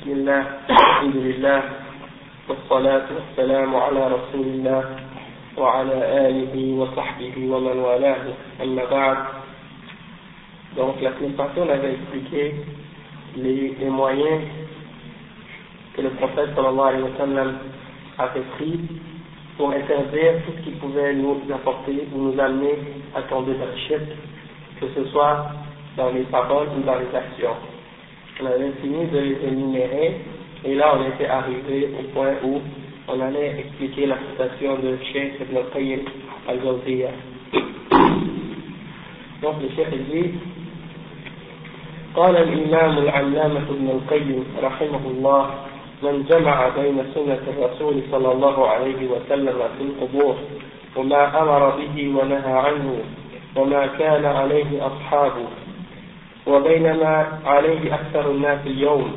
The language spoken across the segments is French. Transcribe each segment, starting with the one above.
بسم الله الحمد لله والصلاة والسلام على رسول الله وعلى آله وصحبه ومن والاه أما بعد Donc la semaine passée, on avait expliqué les, les moyens que le prophète sallallahu alayhi wa sallam avait pris pour interdire tout ce qui pouvait nous apporter ou nous amener à tomber dans le shirk, que ce soit dans les paroles ou dans les actions. On avait fini de les énumérer et là on était arrivé au point où on allait expliquer la citation de Cheikh Ibn Qayyim al-Jawziyya. Donc le Cheikh dit قال الإمام العلامة ابن القيم رحمه الله من جمع بين سنة الرسول صلى الله عليه وسلم في القبور وما أمر به ونهى عنه وما كان عليه أصحابه وبينما عليه أكثر الناس اليوم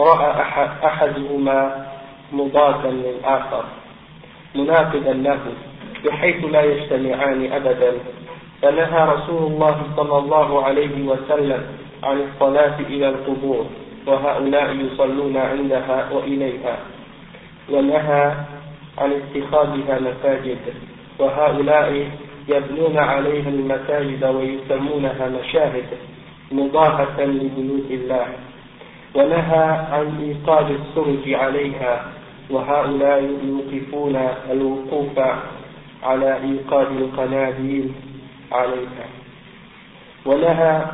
رأى أحد أحدهما مضادا للآخر مناقضا له بحيث لا يجتمعان أبدا. فنهى رسول الله صلى الله عليه وسلم عن الصلاة إلى القبور وهؤلاء يصلون عندها وإليها. ونهى عن اتخاذها مساجد وهؤلاء يبنون عليها المساجد ويسمونها مشاهد. مضاهة لبيوت الله ونهى عن إيقاد السرج عليها وهؤلاء يوقفون الوقوف على إيقاد القناديل عليها. ونهى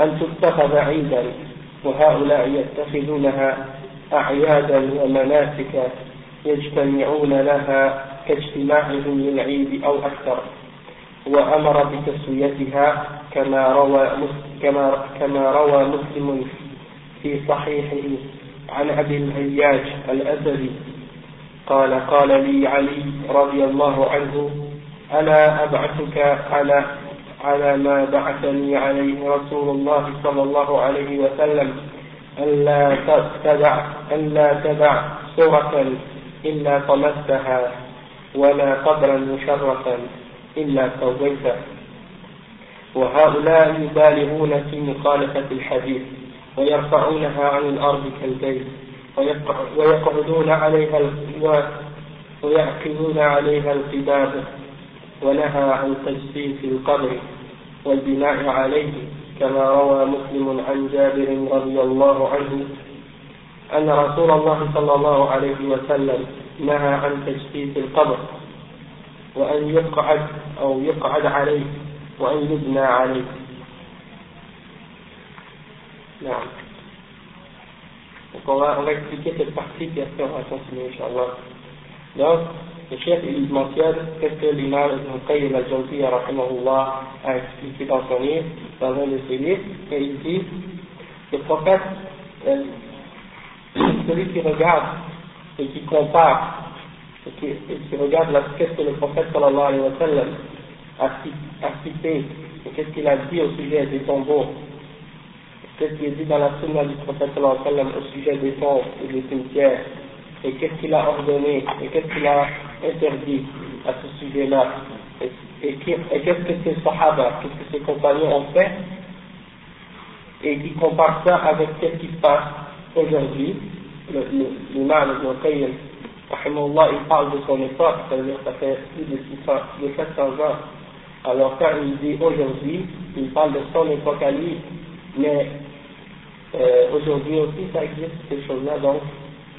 أن تتخذ عيدا وهؤلاء يتخذونها أعيادا ومناسك يجتمعون لها كاجتماعهم للعيد أو أكثر. وأمر بتسويتها كما روى كما كما روى مسلم في صحيحه عن أبي الهياج الأسدي قال قال لي علي رضي الله عنه ألا أبعثك على على ما بعثني عليه رسول الله صلى الله عليه وسلم ألا تدع ألا تدع سورة إلا طمستها ولا قبرا مشرفا. إلا سويته وهؤلاء يبالغون في مخالفة الحديث ويرفعونها عن الأرض كالبيت ويقعدون عليها ويعقدون عليها القباب ونهى عن تجسيس القبر والبناء عليه كما روى مسلم عن جابر رضي الله عنه أن رسول الله صلى الله عليه وسلم نهى عن تجسيس القبر. وأن يقعد أو يقعد عليه وأن يبنى عليه نعم Donc on va, on va expliquer cette partie puis après on va continuer, Inch'Allah. Donc, le chef il mentionne qu'est-ce que l'imam Ibn Qayyim al-Jawziyya rahimahullah a expliqué dans son livre, dans un de ses livres, et il dit le prophète, euh, celui qui regarde et qui compare et qui, qui regarde qu'est-ce que le prophète sallallahu alayhi wa sallam a, cité et qu'est-ce qu'il a dit au sujet des tombeaux, qu'est-ce qu'il a dit dans la sunna du prophète sallallahu alayhi wa au sujet des tombes et des cimetières, et qu'est-ce qu'il a ordonné et qu'est-ce qu'il a interdit à ce sujet-là, et, qu'est-ce que ces sahaba, qu'est-ce que ses compagnons ont fait, et qui compare ça avec ce qui se passe aujourd'hui, l'imam Ibn Qayyim, il parle de son époque, c'est-à-dire ça fait plus de, 600, de 700 ans. Alors quand il dit aujourd'hui, il parle de son époque à lui, mais euh, aujourd'hui aussi ça existe ces choses-là, donc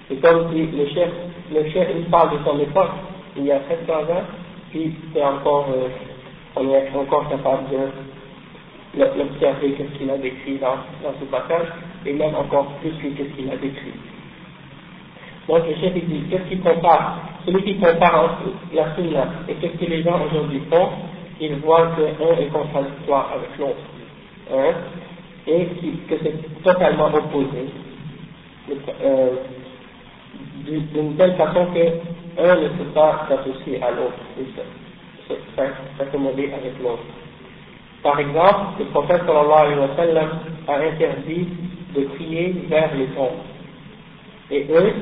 c'est comme si le chef, le chef il parle de son époque, il y a 700 ans, puis c'est encore, euh, on est encore capable de l'observer qu'est-ce qu'il a décrit dans, dans ce passage, et même encore plus que qu'est-ce qu'il a décrit. Donc le chef dit, qu'est-ce qui compare? Celui qui compare entre la sunna et qu'est-ce que les gens aujourd'hui font, il voit que un est contradictoire avec l'autre. Hein, et que c'est totalement opposé. Euh, d'une telle façon que un ne peut pas s'associer à l'autre, s'accommoder avec l'autre. Par exemple, le prophète sallallahu alayhi wa sallam a interdit de prier vers les tombes. Et eux,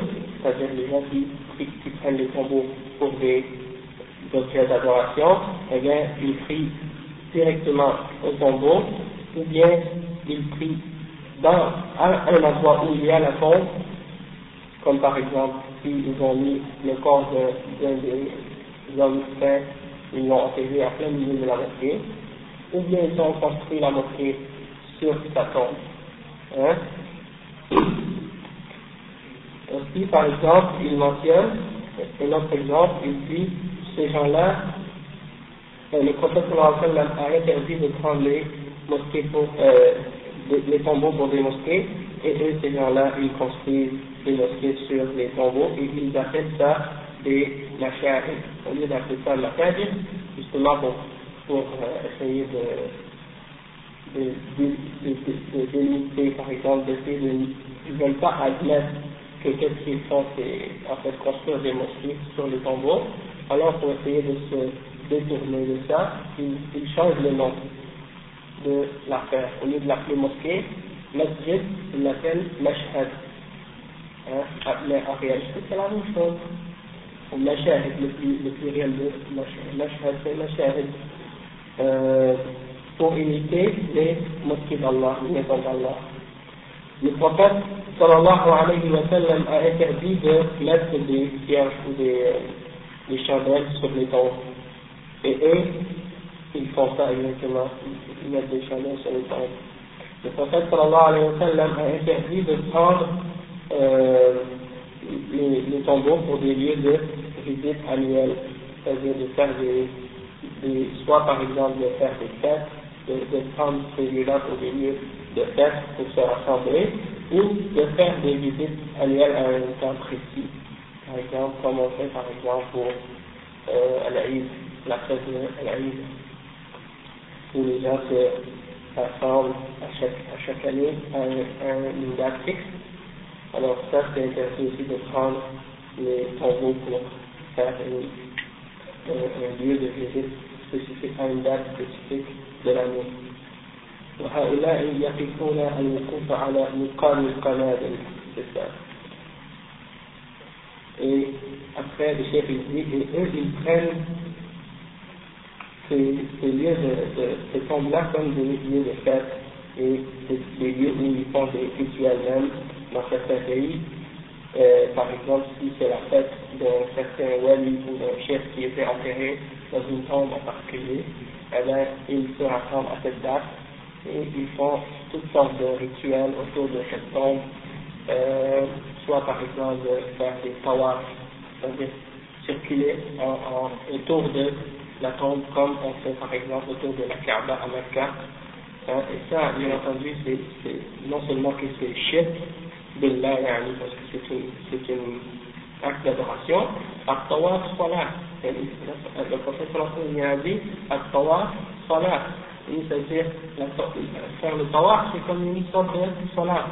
c'est-à-dire les gens qui, qui, prennent les tombeaux pour des objets d'adoration, eh bien, ils prient directement au tombeau, ou bien ils prient dans un, un endroit où il y a la tombe, comme par exemple s'ils ont mis le corps d'un des hommes saints, ils l'ont enterré à plein milieu de la mosquée, ou bien ils ont construit la mosquée sur sa tombe. Hein? Aussi, par exemple, il mentionne, un autre exemple, il dit, ces gens-là, euh, le prophète a interdit de prendre les mosquées pour, euh, les tombeaux pour des mosquées, et eux, ces gens-là, ils construisent des mosquées sur les tombeaux, et ils appellent ça des machahid. Au lieu d'appeler ça machahid, justement pour, euh, essayer de, de, par exemple, d'essayer de, ils ne veulent pas admettre que qu'est-ce qu'ils font, c'est en fait construire des mosquées sur les tombeaux. Alors, pour essayer de se détourner de ça, ils, changent le nom de l'affaire. Au lieu de l'appeler mosquée, masjid, ils l'appellent mashhad. Hein? Ah, mais en réalité, c'est la même chose. Ou mashahid, le, pluriel de mashhad, c'est mashahid. Euh, pour imiter les mosquées d'Allah, les maisons d'Allah. Le prophète sallallahu alayhi wa a interdit de mettre des cierges ou des, des chandelles sur les tombes. Et eux, ils font ça exactement, ils mettent des chandelles sur les tombes. Le prophète sallallahu alayhi wa a interdit de prendre euh, les, les tombeaux pour des lieux de visite annuelle, c'est-à-dire de faire des, des, soit par exemple de faire des fêtes, de, de prendre ces lieux-là pour des lieux de fêtes pour se rassembler, ou de faire des visites annuelles à un temps précis. Par exemple, comme on fait par exemple pour euh, l'Aïd, la fête de l'Aïd, où les gens se rassemblent à chaque, à chaque année à, un, une date fixe. Alors ça, c'est intéressant aussi de prendre les tombeaux pour faire un, un lieu de visite spécifique à une date spécifique de l'année. وهؤلاء يقفون الوقوف على مقام القنادل Et après, le chef il dit, et eux, ils prennent ces, ces lieux de, de ces tombes-là comme des lieux de fête et des, lieux où ils font des rituels même dans certains pays. Euh, par exemple, si c'est la fête d'un certain wali ou d'un chef qui était enterré dans une tombe en particulier, eh bien, ils se rassemblent à cette date et ils font toutes sortes de rituels autour de cette tombe, euh, soit par exemple faire des tawaf, c'est-à-dire circuler autour de la tombe comme on fait par exemple autour de la Kaaba à Mecca. Hein, et ça, bien entendu, c'est non seulement que c'est shirk, billah, parce que c'est une, c'est une acte d'adoration, at-tawaf salat. Le prophète sallallahu a dit, at-tawaf salat c'est-à-dire faire le tawaf, c'est comme une sorte de salat.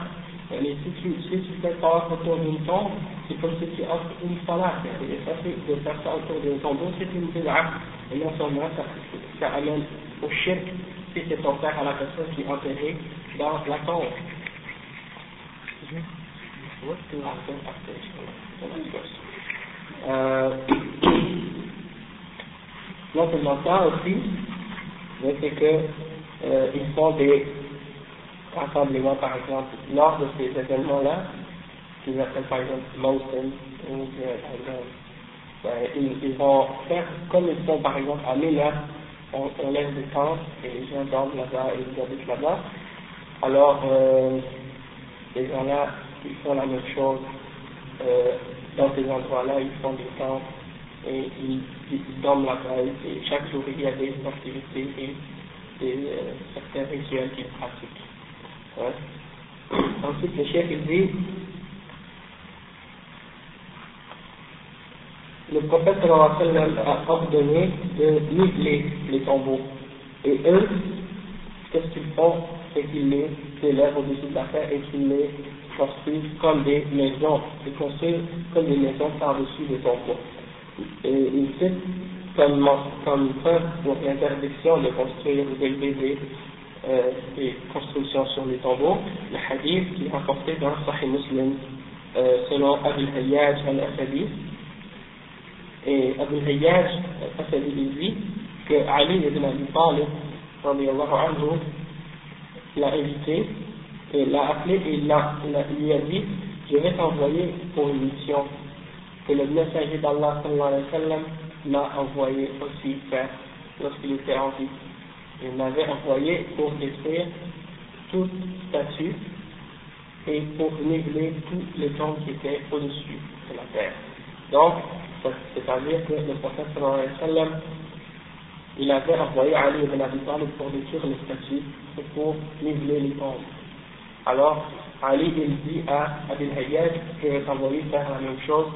Mais si tu, si tu fais tawaf autour d'une tombe, c'est comme si tu offres une salat. Et ça, de faire ça autour d'une tombe, c'est une bid'a. Et non seulement ça, ça amène au shirk si c'est offert à la personne qui est enterrée dans la tombe. Euh, seulement ça aussi, c'est que euh, ils font des rassemblements, par exemple, lors de ces événements-là, qu'ils appellent par exemple Mountain, ils, vont faire comme ils font par exemple à Mina, on, on laisse des tentes et les gens dorment là-bas et ils habitent là-bas. Alors, euh, ces gens-là, ils font la même chose. Euh, dans ces endroits-là, ils font des tentes et ils, dorment là-bas et chaque jour il y a des activités et des, euh, certains rituels qu'ils pratiquent. Ensuite, le chef il dit le prophète a ordonné de niveler les tombeaux. Et eux, qu'est-ce qu'ils font? C'est qu'ils les élèvent au-dessus de la terre et qu'ils les construisent comme des maisons, ils construisent comme des maisons par-dessus les tombeaux. Et il cite comme, comme preuve pour l'interdiction de construire ou d'élever des, euh, des constructions sur les tombeaux, le hadith qui est rapporté dans Sahih Muslim euh, selon Abu Hayyaj al-Asadi. Et Abu Hayyaj al-Asadi dit que Ali ibn Abi Talib anhu l'a invité et l'a appelé et il, lui a dit je vais t'envoyer pour une mission que le messager d'Allah m'a envoyé aussi faire lorsqu'il était en vie. Il m'avait envoyé pour détruire toute statue et pour niveler tous les tombes qui étaient au-dessus de la terre. Donc, c'est-à-dire que le prophète sallam, il avait envoyé Ali ibn Abi Talib pour détruire les statues et pour niveler les tombes. Alors, Ali il dit à Abil Hayyad je vais t'envoyer faire la même chose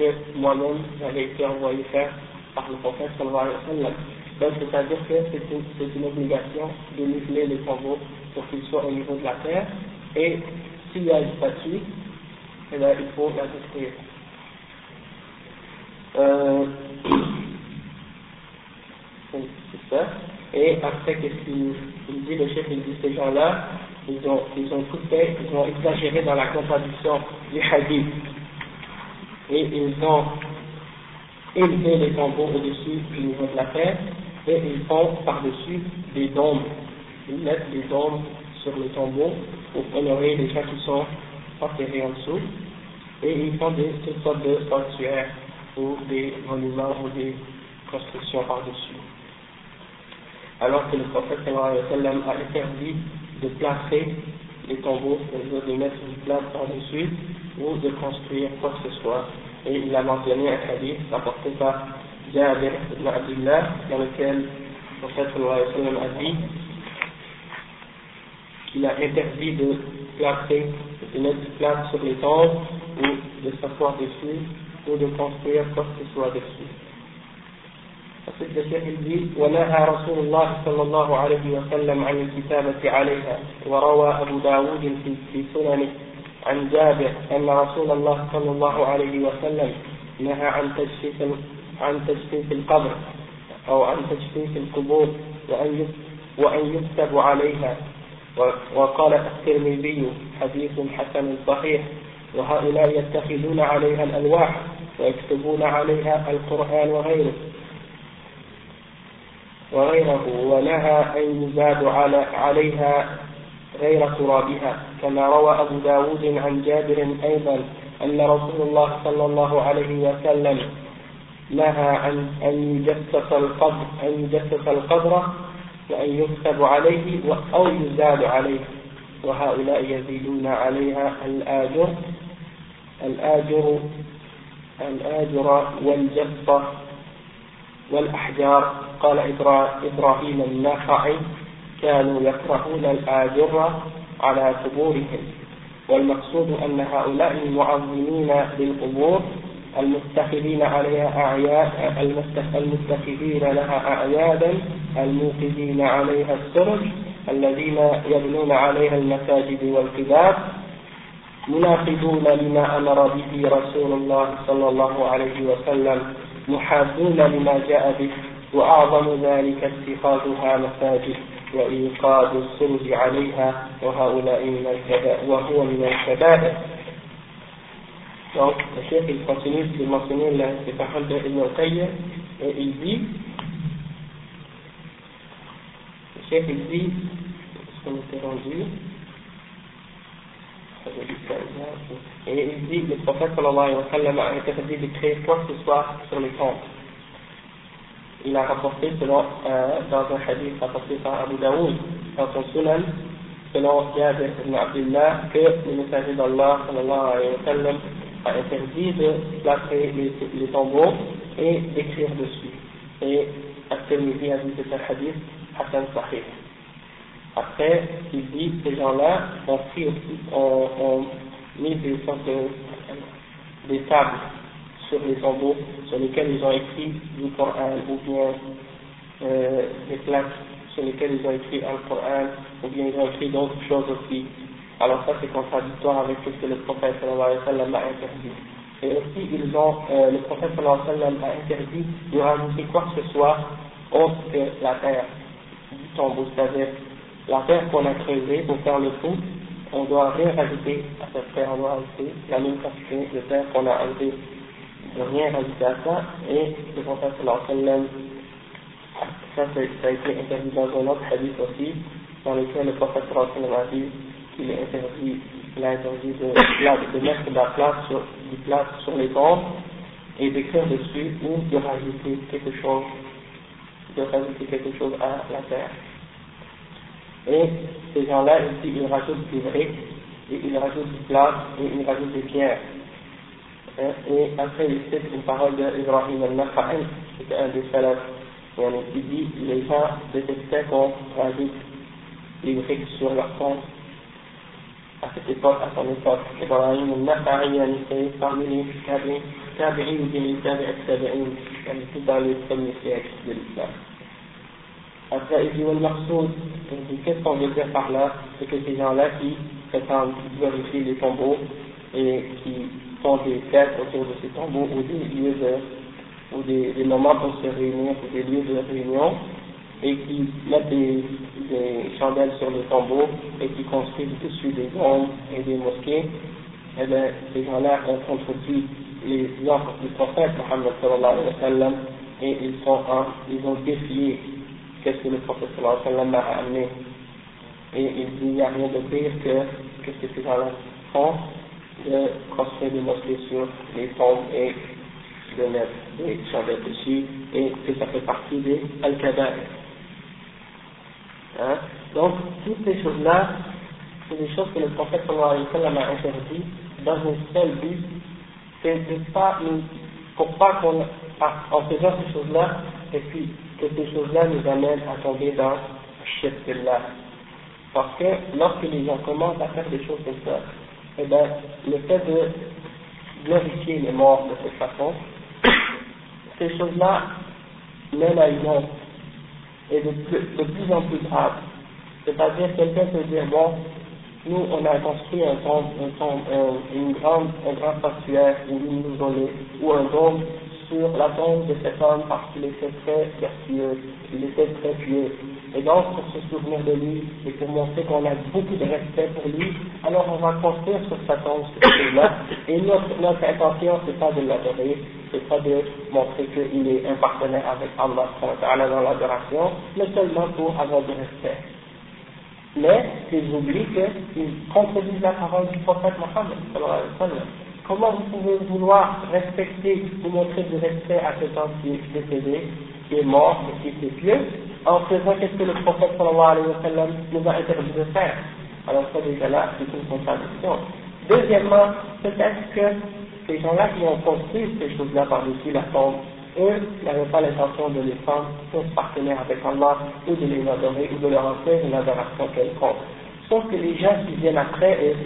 que moi-même j'avais été envoyé faire par le prophète sallallahu alayhi. Donc, c'est-à-dire que c'est une, une, obligation de niveler les tombeaux pour qu'ils soient au niveau de la terre. Et s'il y a une statue, eh il faut la détruire. Euh, ça. Et après, qu'est-ce qu'il dit Le chef, il dit ces gens-là, ils ont, ils ont tout fait, ils ont exagéré dans la contradiction du hadith. Et ils ont élevé les tombeaux au-dessus du niveau de la terre et ils font par-dessus des dômes. Ils mettent des dômes sur les tombeaux pour honorer les gens qui sont enterrés en dessous. Et ils font des, sortes de sanctuaires ou des monuments ou des constructions par-dessus. Alors que le prophète a interdit de placer les tombeaux, c'est-à-dire de mettre une place par-dessus ou de construire quoi que ce soit. Et il a mentionné un hadith rapporté par Jabir ibn Abdullah dans lequel le prophète a dit qu'il a interdit de placer, de mettre une place sur les tombes ou de s'asseoir dessus ou de construire quoi que ce soit dessus. Il dit ونهى رسول الله صلى الله عليه وسلم عن الكتابة عليها وروى أبو داود في, سننه عن جابر أن رسول الله صلى الله عليه وسلم نهى عن تجسيس عن تجسيس القبر أو عن تجسيس القبور وأن وأن يكتب عليها. وقال الترمذي حديث حسن صحيح وهؤلاء يتخذون عليها الألواح ويكتبون عليها القرآن وغيره. وغيره ونهى أن يزاد على عليها غير ترابها كما روى أبو داود عن جابر أيضا أن رسول الله صلى الله عليه وسلم نهى عن أن يجسس القبر أن يجسس القبر وأن يكتب عليه أو يزاد عليه وهؤلاء يزيدون عليها الآجر الآجر الآجر والجصة والأحجار. قال إبراهيم النخعي كانوا يكرهون الآجر على قبورهم والمقصود أن هؤلاء المعظمين للقبور المتخذين عليها أعياد المتخذين لها أعيادا الموقدين عليها السرج الذين يبنون عليها المساجد والكتاب مناقضون لما أمر به رسول الله صلى الله عليه وسلم محادون لما جاء به. وأعظم ذلك اتخاذها مساجد وإيقاد السرج عليها وهؤلاء من الكبائر وهو من الكبائر Donc, le chef, il continue de mentionner les paroles de Ibn Qayyim et il dit, le chef, il dit, est-ce qu'on était rendu Et il dit, le prophète sallallahu alayhi wa sallam a interdit créer quoi que ce soit sur les tombes. Il a rapporté selon, euh, dans un hadith rapporté par Abu Daoud, dans son sunan, selon Jabir ibn Abdullah, que le messager d'Allah sallallahu alayhi wa sallam a interdit de placer les, les tombeaux et d'écrire dessus. Et At-Tirmidhi a dit que c'est un hadith Hassan Sahih. Après, il dit ces gens-là ont pris aussi, ont, ont mis des sortes de, des tables sur les tombeaux sur lesquelles ils ont écrit du Coran ou bien euh, des plaques sur lesquelles ils ont écrit un Coran ou bien ils ont écrit d'autres choses aussi. Alors ça c'est contradictoire avec ce que le prophète sallallahu alayhi wa a interdit. Et aussi ils ont, euh, le prophète sallallahu alayhi wa a interdit de rajouter quoi que ce soit autre que la terre du tombeau, c'est-à-dire la terre qu'on a creusée pour faire le trou, on doit rien rajouter à cette terre, on doit rajouter la même quantité de terre qu'on a enlevée, de rien rajouter à ça, et le prophète sallam, ça, ça a été interdit dans un autre hadith aussi, dans lequel le prophète sallam a dit qu'il est interdit il a interdit de, mettre de la place sur, du plâtre sur les tombes et d'écrire dessus ou de rajouter quelque chose, de rajouter quelque chose à la terre. Et ces gens-là, ici, ils rajoutent des briques, et ils rajoutent du plâtre, et ils rajoutent des pierres. Et après, il cite une parole d'Ibrahim al-Nakha'i, qui était un des salafs, il dit les gens détestaient qu'on rajoute des briques sur leur compte à cette époque, à son époque. Ibrahim al-Nakha'i été parmi les tabi'in ou bien les tabi'in, tout dans les premiers siècles de l'islam. Après, il dit, qu'est-ce qu'on veut dire par là? C'est que ces gens-là qui prétendent glorifier les tombeaux et qui font des fêtes autour de ces tombeaux ou des lieux de, ou des, des moments pour se réunir, ou des lieux de réunion, et qui mettent des, des chandelles sur les tombeaux et qui construisent dessus des ombres et des mosquées, eh bien, ces gens-là ont contredit les ordres du prophète Mohammed sallallahu alayhi wa sallam et ils, sont en, ils ont défié qu'est-ce que le prophète sallallahu alayhi wa sallam a amené. Et il dit il n'y a rien de pire que, que ce que ces gens-là font de construire des mosquées sur les tombes et de mettre des chandelles dessus et que ça fait partie des al Hein? Donc, toutes ces choses-là, c'est des choses que le prophète sallallahu alayhi wa a interdit dans un seul but, c'est de pas pour pas qu'on, en faisant ces choses-là, et puis que ces choses-là nous amènent à tomber dans le là. Parce que lorsque les gens commencent à faire des choses comme ça, eh bien, le fait de glorifier les morts de cette façon, ces choses-là mènent à une honte et de plus, de plus en plus grave. C'est-à-dire, quelqu'un peut dire, bon, nous, on a construit un tombe, un tombe, une un grand sanctuaire où nous nous ou un dôme sur la tombe de cet homme parce qu'il était très vertueux, il était très pieux. Et donc, pour se souvenir de lui et pour montrer qu'on a beaucoup de respect pour lui, alors on va construire sur sa tombe ce chose-là. Et notre, notre intention, c'est pas de l'adorer, c'est pas de montrer qu'il est un partenaire avec Allah dans l'adoration, mais seulement pour avoir du respect. Mais ils oublient qu'ils contredisent la parole du prophète Mohammed. Comment vous pouvez vouloir respecter, vous montrer du respect à cet homme qui est décédé, qui est mort et qui est pieux, en faisant qu'est-ce que le prophète sallallahu alayhi wa sallam nous a interdit de faire Alors ça déjà là, c'est une contradiction. Deuxièmement, peut-être que ces gens-là qui ont construit ces choses-là par-dessus la tombe, eux n'avaient pas l'intention de les prendre pour partenaires avec Allah, ou de les adorer, ou de leur offrir une adoration quelconque. Sauf que les gens qui viennent après, eux,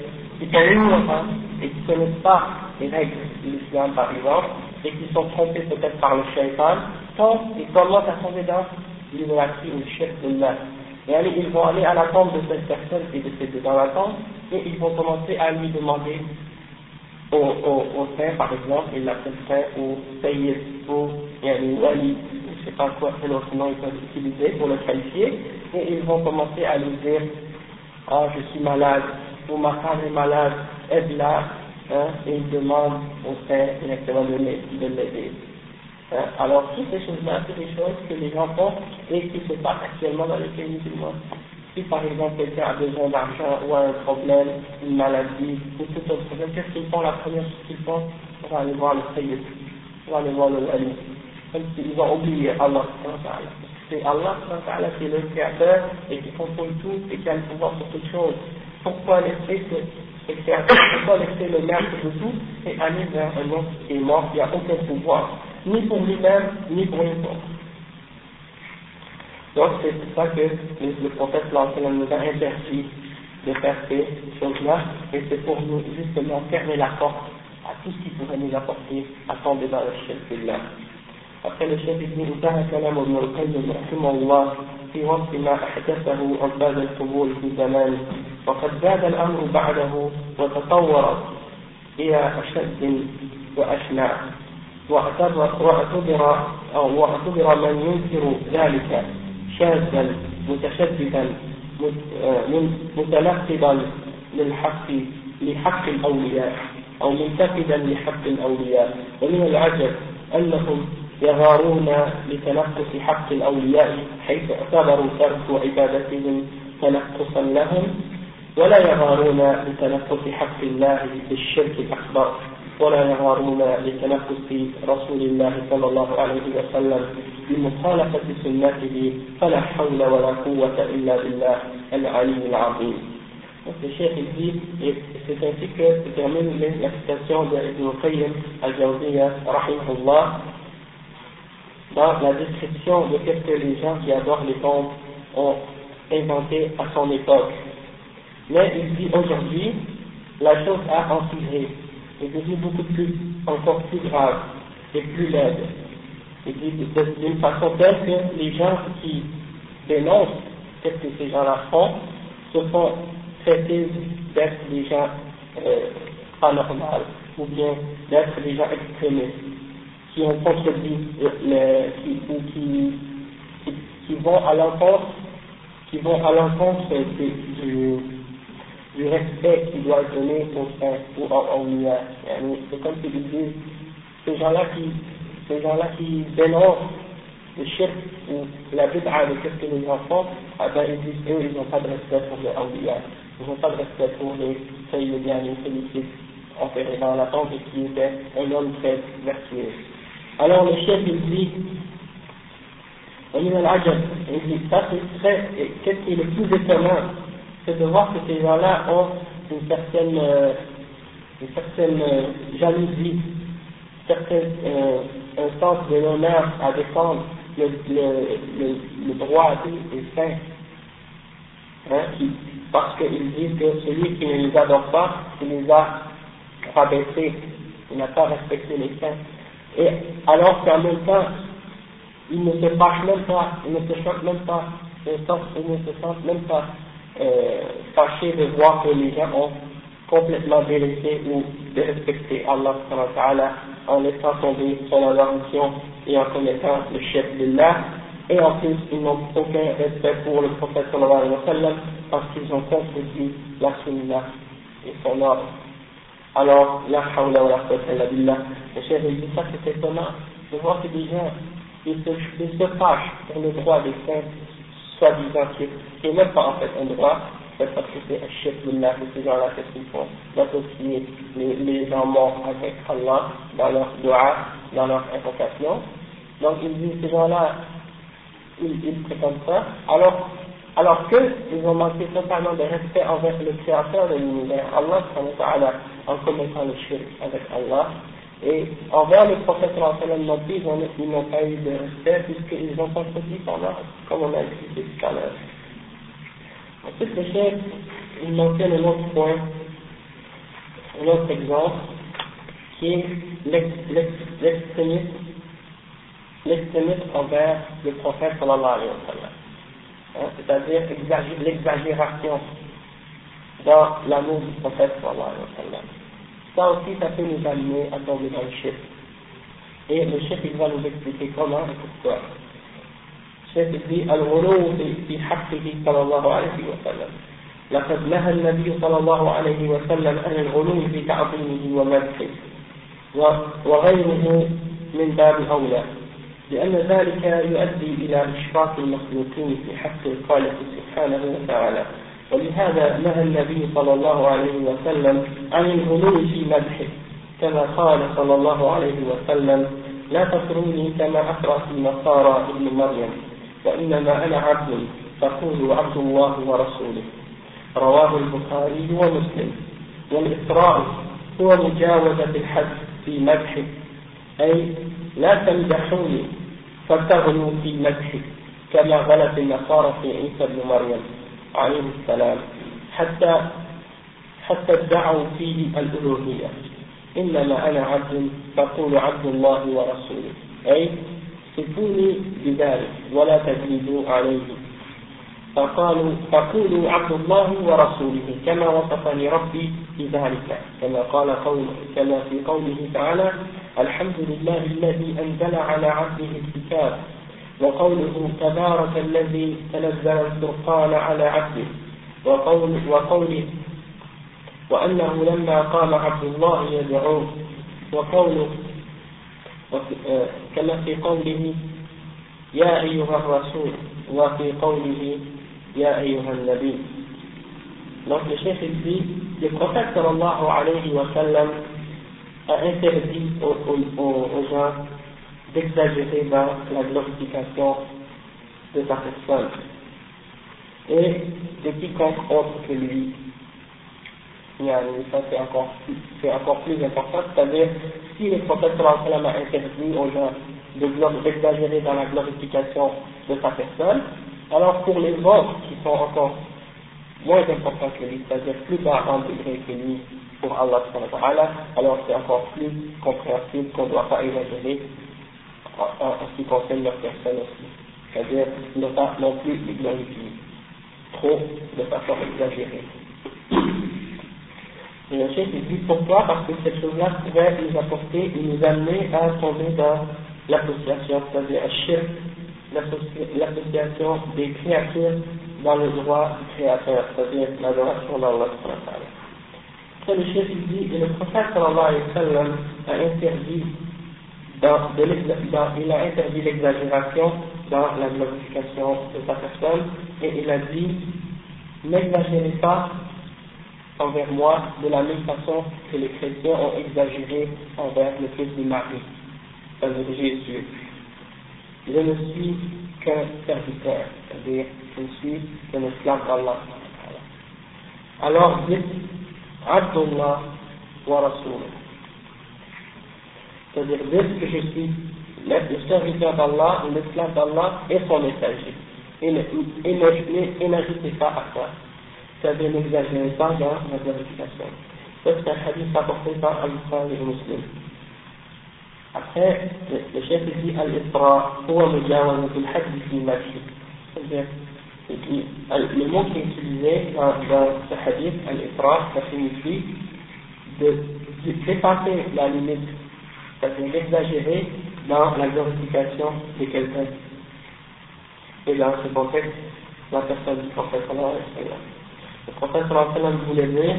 qui sont ignorants et qui ne connaissent pas les règles de l'islam par exemple, et qui sont trompés peut-être par le shaitan, donc ils commencent à tomber dans l'idolâtrie ou le chef de l'âme. Et allez, ils vont aller à la tombe de cette personne qui est décédée dans la tombe, et ils vont commencer à lui demander au, au, saint, par exemple, il l'appelle saint, ou sayyid, ou je ne sais pas quoi, quel autre nom ils peuvent utiliser pour le qualifier, et ils vont commencer à lui dire, ah, je suis malade, ou ma femme est malade, aide-la, hein, et il demande au Saint directement de l'aider. Hein. Alors, toutes ces choses-là, c'est des choses que les gens font et qui se passent actuellement dans les pays musulmans. Si par exemple quelqu'un a besoin d'argent ou a un problème, une maladie, ou tout autre problème, qu'est-ce qu'ils font La première chose qu'ils font, on va aller voir le Sayyid, on va aller voir le Wali. S'ils ont oublié Allah. C'est Allah qui est le créateur et qui contrôle tout et qui a le pouvoir sur toutes choses pourquoi laisser ce, pourquoi laisser le maître de tout et aller vers un homme qui est mort, qui n'a aucun pouvoir, ni pour lui-même, ni pour les autres. Donc c'est pour ça que le, prophète nous a interdit de faire ces choses-là, et c'est pour nous justement fermer la porte à tout ce qui pourrait nous apporter à tomber dans le chef là. Après le chef dit, انتهى كلام ابن القيم رحمه الله في وصف ما أحدثه عباد القبور في زمانه. وقد زاد الأمر بعده وتطور إلى أشد وأشنع. واعتبر أو واعتبر من ينكر ذلك شاذا متشددا متنقضا للحق لحق الأولياء أو منتقدا لحق الأولياء. ومن العجب أنهم يغارون لتنقص حق الأولياء حيث اعتبروا ترك عبادتهم تنقصا لهم. ولا يغارون لتنفس حق الله بالشرك الأكبر. ولا يغارون لتنفس رسول الله صلى الله عليه وسلم بمخالفة سنته. فلا حول ولا قوة إلا بالله العلي العظيم. Donc le chef il dit, et c'est ainsi que se termine la citation de Ibn Qayyim al-Jawziyya, rahimahullah, dans la description de ce que les gens qui adorent les tombes ont inventé à son époque. Mais il dit aujourd'hui, la chose a empiré, est devenue beaucoup plus, encore plus grave et plus laide. Il dit d'une façon telle que les gens qui dénoncent ce que ces gens-là font se font traiter d'être des gens euh, anormaux ou bien d'être des gens extrémistes qui ont contredit le, qui, ou qui, qui, vont à l'encontre qui vont à l'encontre du, du respect qu'il doit donner au saint ou au C'est comme s'ils disent ces gens-là qui ces gens-là qui dénoncent le shirk ou la bid'a de ce que les gens font, ah ben ils disent eux ils n'ont pas de respect pour les awliya, ils n'ont pas de respect pour les sayyidiyans, les félicite enterrés dans la tombe et qui était un homme très vertueux. Alors le chef il dit, il dit ça c'est très, qu'est-ce qui est le plus étonnant, c'est de voir que ces gens-là ont une certaine, euh, une certaine euh, jalousie, certain, euh, un sens de l'honneur à défendre le, le, le, droit des saints. Hein, parce qu'ils disent que celui qui ne les adore pas, il les a rabaissés, il n'a pas respecté les saints. Et alors qu'en même temps, il ne se fâche même pas, il ne se choque même pas, il ne se sent même pas euh, fâché de voir que les gens ont complètement délaissé ou dérespecté Allah en laissant tomber son adoration et en commettant le chef de là. Et en plus, ils n'ont aucun respect pour le prophète sallallahu alayhi wa sallam parce qu'ils ont contredit la sunna et son ordre. Alors, la hawla wa la quwwata billah. Le chef dit ça, c'est étonnant de voir que des gens, ils se, ils se fâchent pour le droit des saints, soi-disant, qui n'est même pas en fait un droit, c'est parce que c'est un chef d'Allah, que ces gens-là, qu'est-ce qu'ils font D'associer les, les gens morts avec Allah dans leur dua, dans leur invocation. Donc, ils disent, ces gens-là, ils, ils prétendent ça, alors alors qu'ils ont manqué totalement de respect envers le créateur de l'univers, Allah en commettant le shirk avec Allah, et envers le prophète non plus, ils n'ont pas eu de respect puisqu'ils ont contredit ordre, comme on a expliqué tout à l'heure. Ensuite, le chef, il mentionne un autre point, un autre exemple, qui est l'extrémisme, l'extrémisme envers le prophète sallallahu alayhi wa sallam Hein, c'est-à-dire l'exagération dans l'amour du prophète sallallahu alayhi wa sallam. Ça aussi, ça peut nous amener à tomber dans le chef. Et le chef, il va nous expliquer comment et pourquoi. الشيخ dit الغلو في حقه صلى الله عليه وسلم لقد نهى النبي صلى الله عليه وسلم عن الغلو في تعظيمه ومدحه وغيره من باب أولى لأن ذلك يؤدي إلى إشراك المخلوقين في حق الخالق سبحانه وتعالى. ولهذا نهى النبي صلى الله عليه وسلم عن الغلو في مدحه. كما قال صلى الله عليه وسلم لا تطروني كما أطرت النصارى ابن مريم وإنما أنا عبد فقولوا عبد الله ورسوله. رواه البخاري ومسلم. والإسراء هو مجاوزة الحد في مدحه أي لا تمدحوني فتغلوا في مدحي كما غلت النصارى في عيسى بن مريم عليه السلام حتى حتى ادعوا فيه الألوهية. إنما أنا عبد فقول عبد الله ورسوله. أي صفوني بذلك ولا تزيدوا عليه. فقالوا فقولوا عبد الله ورسوله كما وصفني ربي بذلك كما قال قول كما في قوله تعالى الحمد لله الذي أنزل على عبده الكتاب وقوله تبارك الذي تنزل الفرقان على عبده وقول وقوله وأنه لما قام عبد الله يدعوه وقوله كما في قوله يا أيها الرسول وفي قوله يا أيها النبي Donc le chef il dit, le prophète sallallahu alayhi wa sallam a interdit aux, aux gens d'exagérer dans la glorification de sa personne et de quiconque autre que lui. Ça c'est encore, encore plus important, c'est-à-dire si le prophète sallam a interdit aux gens d'exagérer dans la glorification de sa personne, alors pour les autres qui sont encore moins importants que lui, c'est-à-dire plus bas en degré que lui pour Allah, alors c'est encore plus compréhensible qu'on ne doit pas exagérer en, ce qui concerne leur personne aussi. C'est-à-dire ne pas non plus les glorifier trop de façon exagérée. Et le chef dit pourquoi? Parce que cette chose-là pourrait nous apporter et nous amener à tomber dans l'association, c'est-à-dire l'association des créatures dans le droit du créateur, c'est-à-dire l'adoration d'Allah. C'est le chef dit, et le prophète sallallahu alayhi wa sallam a interdit il a interdit l'exagération dans la glorification de sa personne et il a dit n'exagérez pas envers moi de la même façon que les chrétiens ont exagéré envers le fils de Marie, c'est-à-dire Jésus. Je ne suis qu'un serviteur, c'est-à-dire je ne suis qu'un esclave d'Allah. Alors dites Abdullah wa Rasul c'est-à-dire dire que je suis le serviteur d'Allah, l'esclave d'Allah et son messager. Et n'ajoutez pas à ça. C'est-à-dire n'exagérez pas dans la glorification. Ça, c'est un hadith apporté par Al-Bukhari et Muslim. Après, le chef dit Al-Isra, huwa mujawazatul hadith fi mashi. C'est-à-dire, le mot qui est utilisé dans, dans ce hadith, Al-Isra, ça signifie de dépasser la limite c'est-à-dire d'exagérer dans la glorification de quelqu'un. Et dans ce contexte, la personne du prophète sallallahu alayhi wa Le prophète sallallahu alayhi wa voulait dire,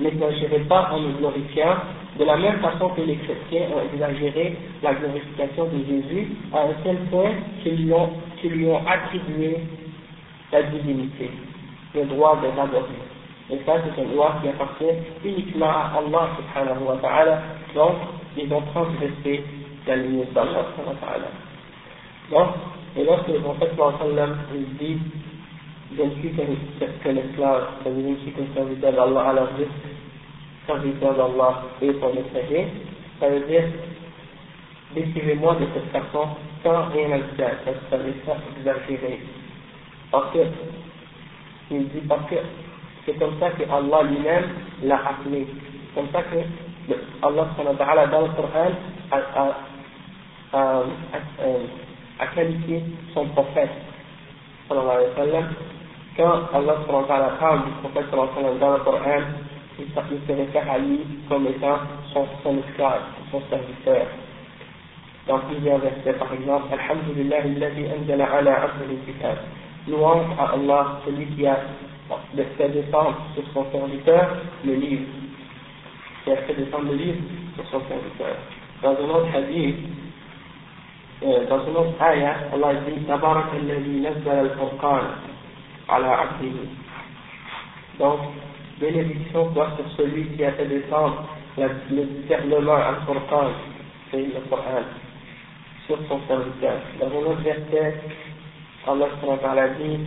n'exagérez pas en me glorifiant, de la même façon que les chrétiens ont exagéré la glorification de Jésus à un tel point qu'ils lui ont, attribué la divinité, le droit de l'adorer. Et ça, c'est une loi qui appartient uniquement à Allah subhanahu wa ta'ala. Donc, ils ont transgressé la limite d'Allah. Donc, et lorsque le prophète il dit Je ne suis qu'un esclave, je ne suis qu'un serviteur d'Allah, alors dit serviteur d'Allah et son messager, ça veut dire décrivez-moi de cette façon sans rien ajouter à ça, ça veut dire exagérer. Parce que, il dit parce que c'est comme ça que Allah lui-même l'a appelé. C'est comme ça que Allah dans le Coran a, a, a, a, qualifié son prophète. Quand Allah parle du prophète dans le Coran, il se réfère à lui comme étant son, esclave, son serviteur. Dans plusieurs versets, par exemple, Alhamdulillah, alladhi anzala ala abdihi kitab. Louange à Allah, celui qui a fait descendre sur son serviteur le livre qui a fait descendre le livre sur son serviteur. Dans un autre hadith, euh, dans une autre ayah, Allah dit Tabarak al-Furqan ala. Donc, bénédiction soit sur celui qui a fait descendre le discernement al-Furqan, c'est le Coran, sur son serviteur. Dans un autre verset, Allah dit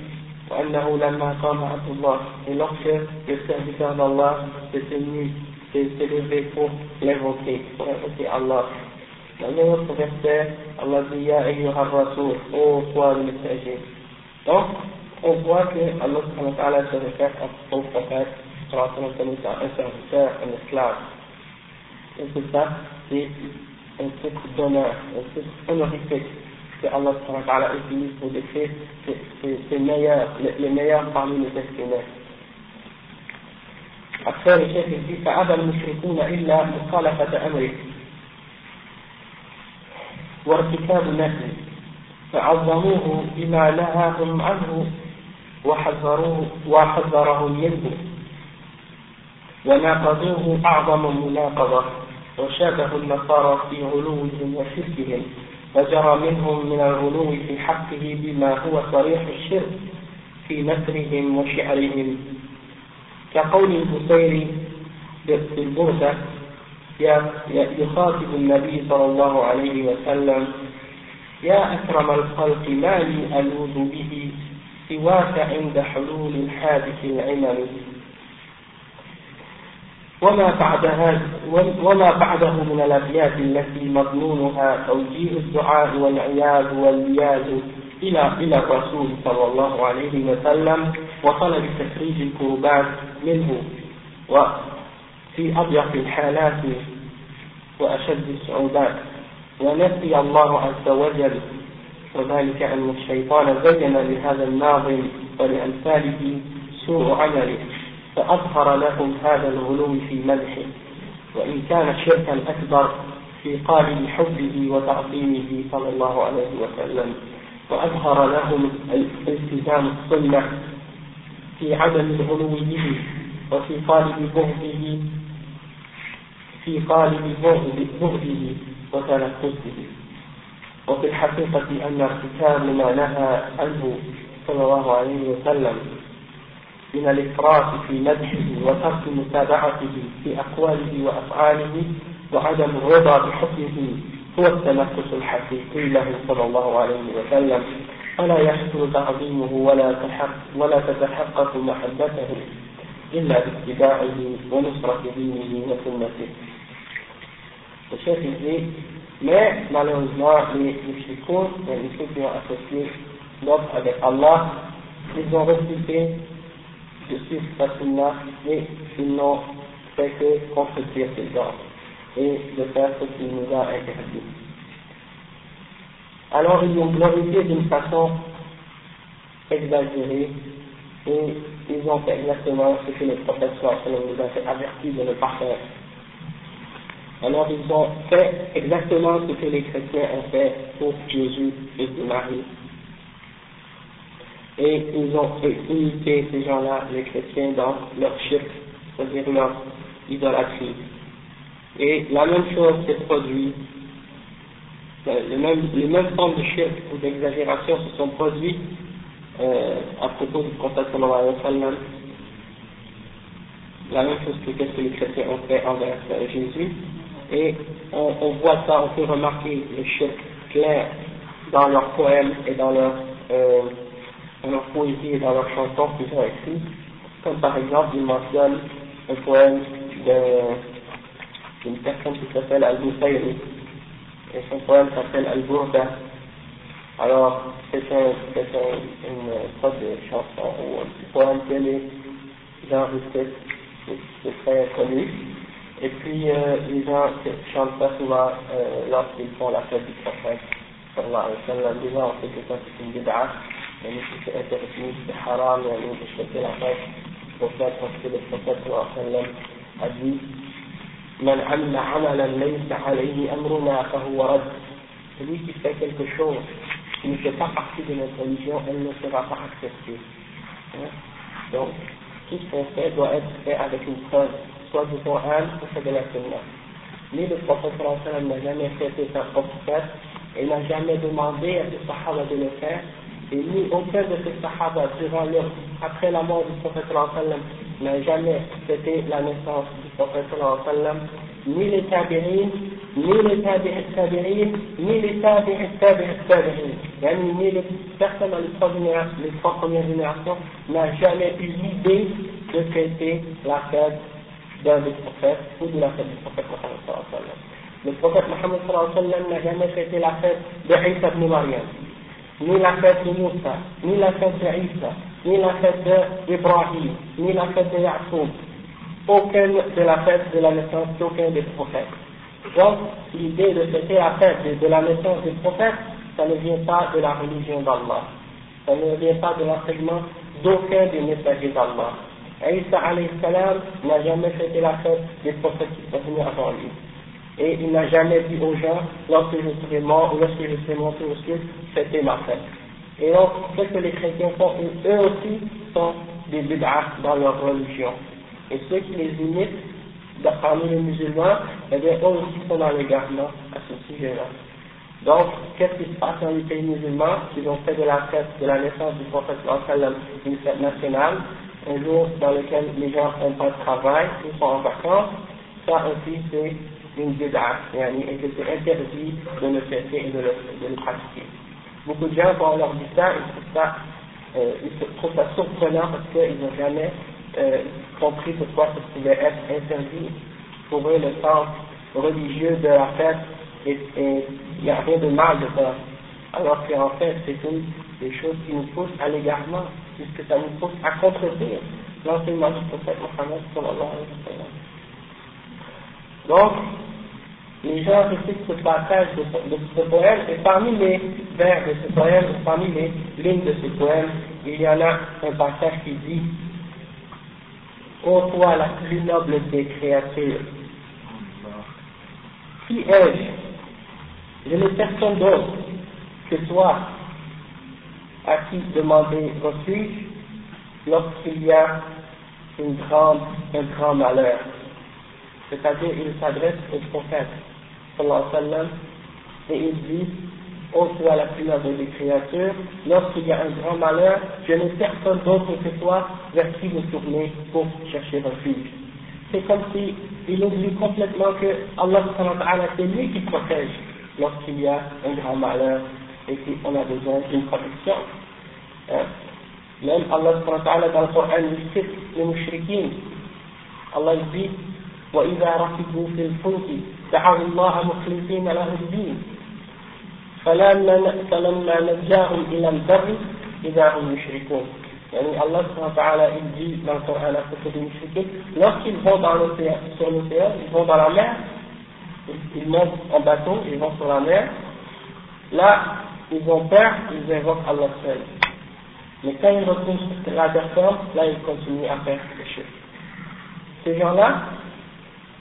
وأنه لما قام عبد الله et lorsque le serviteur d'Allah s'est tenu s'est levé pour l'invoquer, pour invoquer Allah. Dans un autre verset, Allah dit Ya ayyuha rasul, ô toi le messager. Donc, on voit que Allah se réfère son prophète, comme étant un serviteur, un esclave. Et tout ça, c'est un titre d'honneur, un titre honorifique que Allah utilise pour décrire ses meilleurs, les meilleurs parmi les humains. أكثر شيء في فأبى المشركون إلا مخالفة أمره وارتكاب نهيه فعظموه بما نهاهم عنه وحذروه وحذرهم منه وناقضوه أعظم مناقضة وشابه النصارى في غلوهم وشركهم وجرى منهم من الغلو في حقه بما هو صريح الشرك في نثرهم وشعرهم. كقول البصيري في البردة يخاطب النبي صلى الله عليه وسلم يا أكرم الخلق ما لي ألوذ به سواك عند حلول الحادث العمل. وما بعد هذا وما بعده من الأبيات التي مضمونها توجيه الدعاء والعياذ واللياذ إلى إلى الرسول صلى الله عليه وسلم وطلب تفريج الكربات منه وفي أضيق الحالات وأشد الصعوبات. ونسي الله عز وجل وذلك أن الشيطان زين لهذا الناظم ولأمثاله سوء عمله. فأظهر لهم هذا الغلو في مدحه وإن كان شركا أكبر في قالب حبه وتعظيمه صلى الله عليه وسلم. وأظهر لهم التزام السنة في عدم الغلو به وفي قالب بغضه في قالب بغضه وتنفسه. وفي الحقيقة أن ارتكاب ما نهى عنه صلى الله عليه وسلم. من الإفراط في مدحه وترك متابعته في أقواله وأفعاله وعدم الرضا بحكمه هو التنفس الحقيقي له صلى الله عليه وسلم فلا يحصل تعظيمه ولا ولا تتحقق محبته إلا باتباعه ونصرة دينه وسنته. الشيخ dit, mais malheureusement les mushrikoun, les ceux qui ils ont refusé suivre sa sunna et ils n'ont fait que contredire ses ordres et de faire ce qu'il nous a interdit. Alors ils l'ont glorifié d'une façon exagérée et ils ont fait exactement ce que le prophète nous a fait averti de ne pas faire. Alors ils ont fait exactement ce que les chrétiens ont fait pour Jésus et Marie. Et ils ont imité ces gens-là, les chrétiens, dans leur shirk, c'est-à-dire leur idolâtrie. Et la même chose s'est produite, les mêmes, les mêmes formes de shirk ou d'exagération se sont produites euh, à propos du prophète sallallahu alayhi wa sallam. La même chose que ce que les chrétiens ont fait envers euh, Jésus. Et on, on, voit ça, on peut remarquer le shirk clair dans leurs poèmes et dans leurs euh, dans leur poésie et dans leurs chansons qu'ils ont écrites. Comme par exemple, ils mentionnent un poème d'une personne qui s'appelle Al-Busayri. Et son poème s'appelle Al-Burda. Alors, c'est un, un, une sorte de chanson ou un poème télé enregistré, c'est très connu. Et puis, euh, les gens chantent ça souvent euh, lorsqu'ils font la fête du prophète. Sallallahu alayhi wa sallam. Déjà, on sait que ça c'est une bid'ah. يعني في التغنيس بحرام يعني بشكل رسول الله صلى الله عليه وسلم حديث من عمل عملا ليس عليه أمرنا فهو رد celui qui fait quelque chose qui ne fait pas partie de notre religion, elle ne sera pas acceptée. Hein? Donc, tout ce qu'on fait doit être fait avec une preuve, soit du Coran soit de la Sunna. Ni le prophète n'a jamais fait sa propre et n'a jamais demandé à ses sahaba de le faire, et ni aucun de ces sahaba durant leur, après la mort du prophète n'a jamais fêté la naissance du prophète ni les tabi'in, ni les tabi'in, ni les tabi'in, tabi'in, ni les personnes dans les trois, premières générations n'a jamais eu l'idée de fêter la fête d'un des prophètes ou de la fête du prophète Mohammed Le prophète Mohammed n'a jamais fêté la fête de Isa ibn ni la fête de Moussa, ni la fête de Isa, ni la fête d'Ibrahim, ni la fête de Yaqub, aucune de la fête de la naissance d'aucun des prophètes. Donc, l'idée de fêter la fête de la naissance des prophètes, ça ne vient pas de la religion d'Allah. Ça ne vient pas de l'enseignement d'aucun des messagers d'Allah. Isa alayhi salam n'a jamais fêté la fête des prophètes qui sont venus avant lui. Et il n'a jamais dit aux gens, lorsque je serai mort ou lorsque je serai monté au ciel, c'était ma fête. Et donc, ce que les chrétiens font, eux aussi sont des bid'ah dans leur religion. Et ceux qui les imitent, parmi les musulmans, eh bien, eux aussi sont dans l'égarement à ce sujet-là. Donc, qu'est-ce qui se passe dans les pays musulmans Ils ont fait de la fête de la naissance du prophète une fête nationale, un jour dans lequel les gens n'ont pas de travail, ils sont en vacances, ça aussi c'est une bid'a, et que c'est interdit de le faire et de le, pratiquer. Beaucoup de gens, quand on leur dit ça, ils trouvent ça, euh, ils trouvent ça surprenant parce qu'ils n'ont jamais euh, compris pourquoi ça pouvait être interdit. Pour eux, le sens religieux de la fête, et il n'y a rien de mal de ça. Alors qu'en fait, c'est une des choses qui nous poussent à l'égarement, puisque ça nous pousse à contredire l'enseignement du prophète Mohammed sallallahu alayhi wa Donc, les gens récitent ce passage de, ce poème, et parmi les vers de ce poème, parmi les lignes de ce poème, il y en a un passage qui dit Ô toi la plus noble des créatures, qui ai-je? Je n'ai personne d'autre que toi à qui demander refuge lorsqu'il y a un grand malheur. C'est-à-dire, il s'adresse au prophète, sallallahu alayhi wa sallam, et il dit, ô toi la plus noble des créatures, lorsqu'il y a un grand malheur, je n'ai personne d'autre que toi vers qui me tourner pour chercher refuge. C'est comme si il oublie complètement que Allah c'est lui qui protège lorsqu'il y a un grand malheur et qu'on a besoin d'une protection. Hein? Même Allah dans le Coran il cite les mouchriquins. Allah dit وإذا ركبوا في الفلك دعوا الله مخلصين له الدين فلما نجاهم إلى البر إذا هم يشركون يعني Allah subhanahu il dit dans le Coran à propos des musulmans, lorsqu'ils vont dans l'océan, sur l'océan, ils vont dans la mer, ils montent en bateau, ils vont sur la mer, là, ils ont peur, ils invoquent Allah seul. Mais quand ils retournent sur la terre là, ils continuent à faire les choses. Ces gens-là,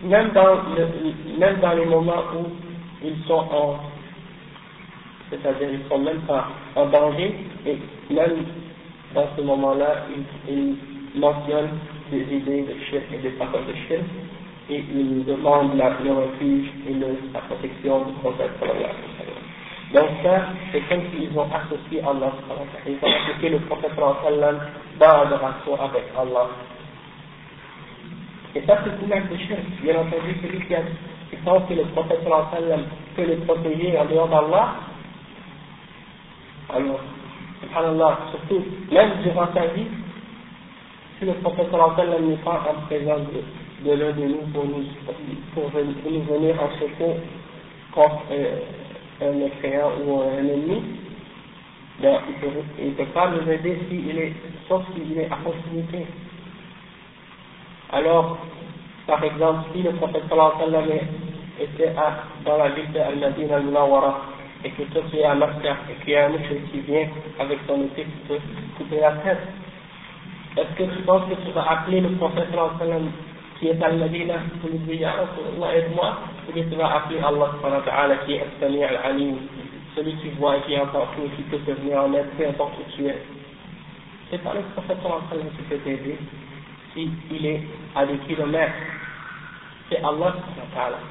même dans, les moments où ils sont en, c'est-à-dire ils sont même pas en danger, et même dans ce moment-là, ils, ils mentionnent des idées de shirk et des paroles de shirk, et ils demandent la, le refuge et la protection du prophète donc ça, c'est comme s'ils ont associé Allah. Ils ont associé le prophète dans l'adoration avec Allah. Et ça, c'est une shirk. Bien entendu, celui qui, a, qui pense que le prophète peut le protéger en dehors d'Allah, alors, subhanallah, surtout, même durant sa vie, si le prophète n'est pas en présence de, l'un de nous pour nous, pour, nous venir en secours contre, euh, un mécréant ou un ennemi, ben, il ne peut, pas nous aider s'il est, sauf s'il est à proximité. Alors, par exemple, si le prophète sallallahu était dans la ville d'Al-Madin al-Munawwara et que toi tu es à et qu'il y a un monsieur qui vient avec son épée peut couper la tête, est-ce que tu penses que tu vas appeler le prophète sallallahu qui est al-Madina pour lui dire Ya Rasulallah aide-moi ou bien tu vas appeler Allah wa qui est al-Sami' al-Alim celui qui voit et qui entend tout qui peut te venir en aide peu importe où tu es. C'est pas le prophète sallallahu qui peut t'aider s'il est à des kilomètres c'est Allah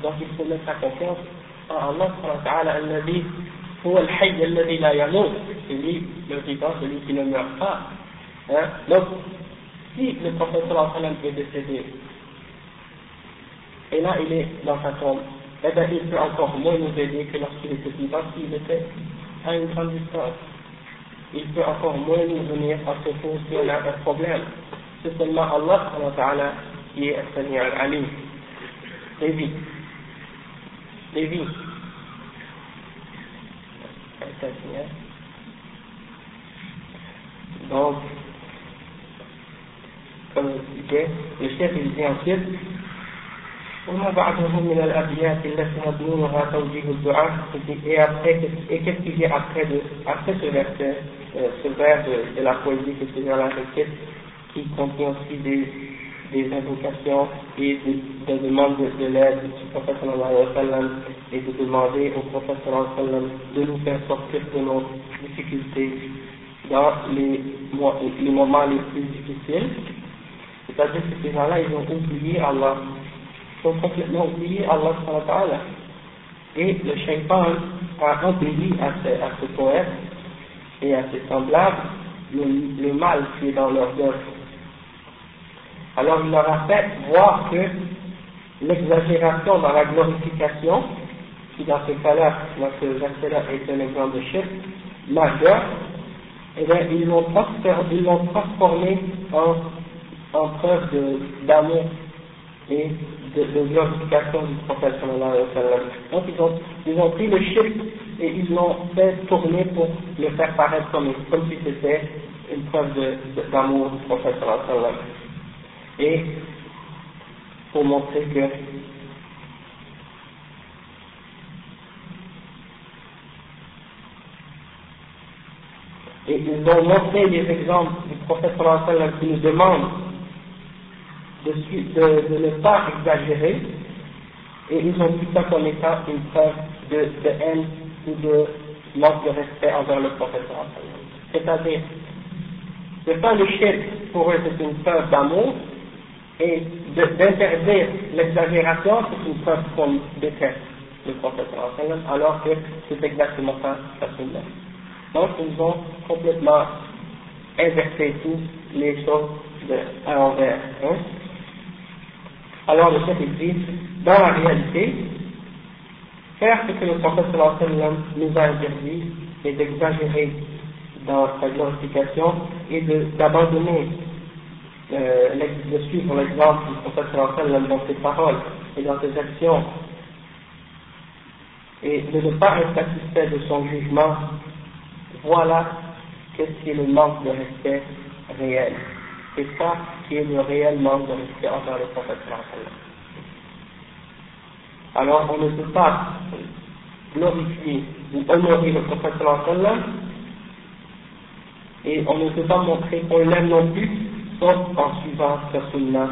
donc il faut mettre sa confiance en Allah al-Nabi هو الحي الذي لا يموت c'est lui le vivant celui qui ne meurt pas hein? donc si le alayhi wa sallam est décédé et là il est dans sa tombe, eh bien il peut encore moins nous aider que lorsqu'il était vivant, s'il était à une grande distance. Il peut encore moins nous venir à secours si on a un problème. C'est seulement Allah qui est Seigneur Ali. Lévi. Lévi. Donc, comme je disais, le chef il dit ensuite, وما بعده من الأبيات التي مضمونها توجيه الدعاء et après et qu'est-ce qui vient après de après ce verset euh, ce vers de, de la poésie que Seigneur la récite qui contient aussi des invocations et des, des demandes de, de l'aide du prophète et de demander au prophète de nous faire sortir de nos difficultés dans les, moments les plus difficiles c'est-à-dire que ces gens-là ils ont oublié Allah sont complètement oubliés Allah. Et le shaitan a embelli à ce, à poète et à ses semblables le, le, mal qui est dans leur œuvre. Alors il leur a fait voir que l'exagération dans la glorification, qui dans ce cas-là, dans ce verset-là est un exemple de shirk majeur, eh bien, ils l'ont transformé en, preuve d'amour et de, glorification du prophète. Donc ils ont, ils ont pris le shirk et ils l'ont fait tourner pour le faire paraître comme, comme si c'était une preuve d'amour du prophète sallallahu alayhi wa sallam. Pour montrer que et ils ont montré les exemples du prophète qui nous demande de, de, de, ne pas exagérer et ils ont pris ça comme étant une preuve de, de haine ou de manque de respect envers le prophète sallam. C'est-à-dire, c'est pas le shirk pour eux c'est une preuve d'amour et d'interdire l'exagération c'est une preuve qu'on déteste le prophète alors que c'est exactement ça la sunna. Donc ils ont complètement inversé tous les choses de, à l'envers. Hein. Alors le chef dit, dans la réalité, faire ce que le prophète nous a interdit est d'exagérer dans sa glorification et d'abandonner euh, suivre l'exemple du prophète dans ses paroles et dans ses actions et de ne pas être satisfait de son jugement voilà qu'est-ce qui est le manque de respect réel. C'est ça qui est le réel manque de respect envers le prophète Alors on ne peut pas glorifier ou honorer le prophète et on ne peut pas montrer qu'on l'aime non plus sauf en suivant sa sunna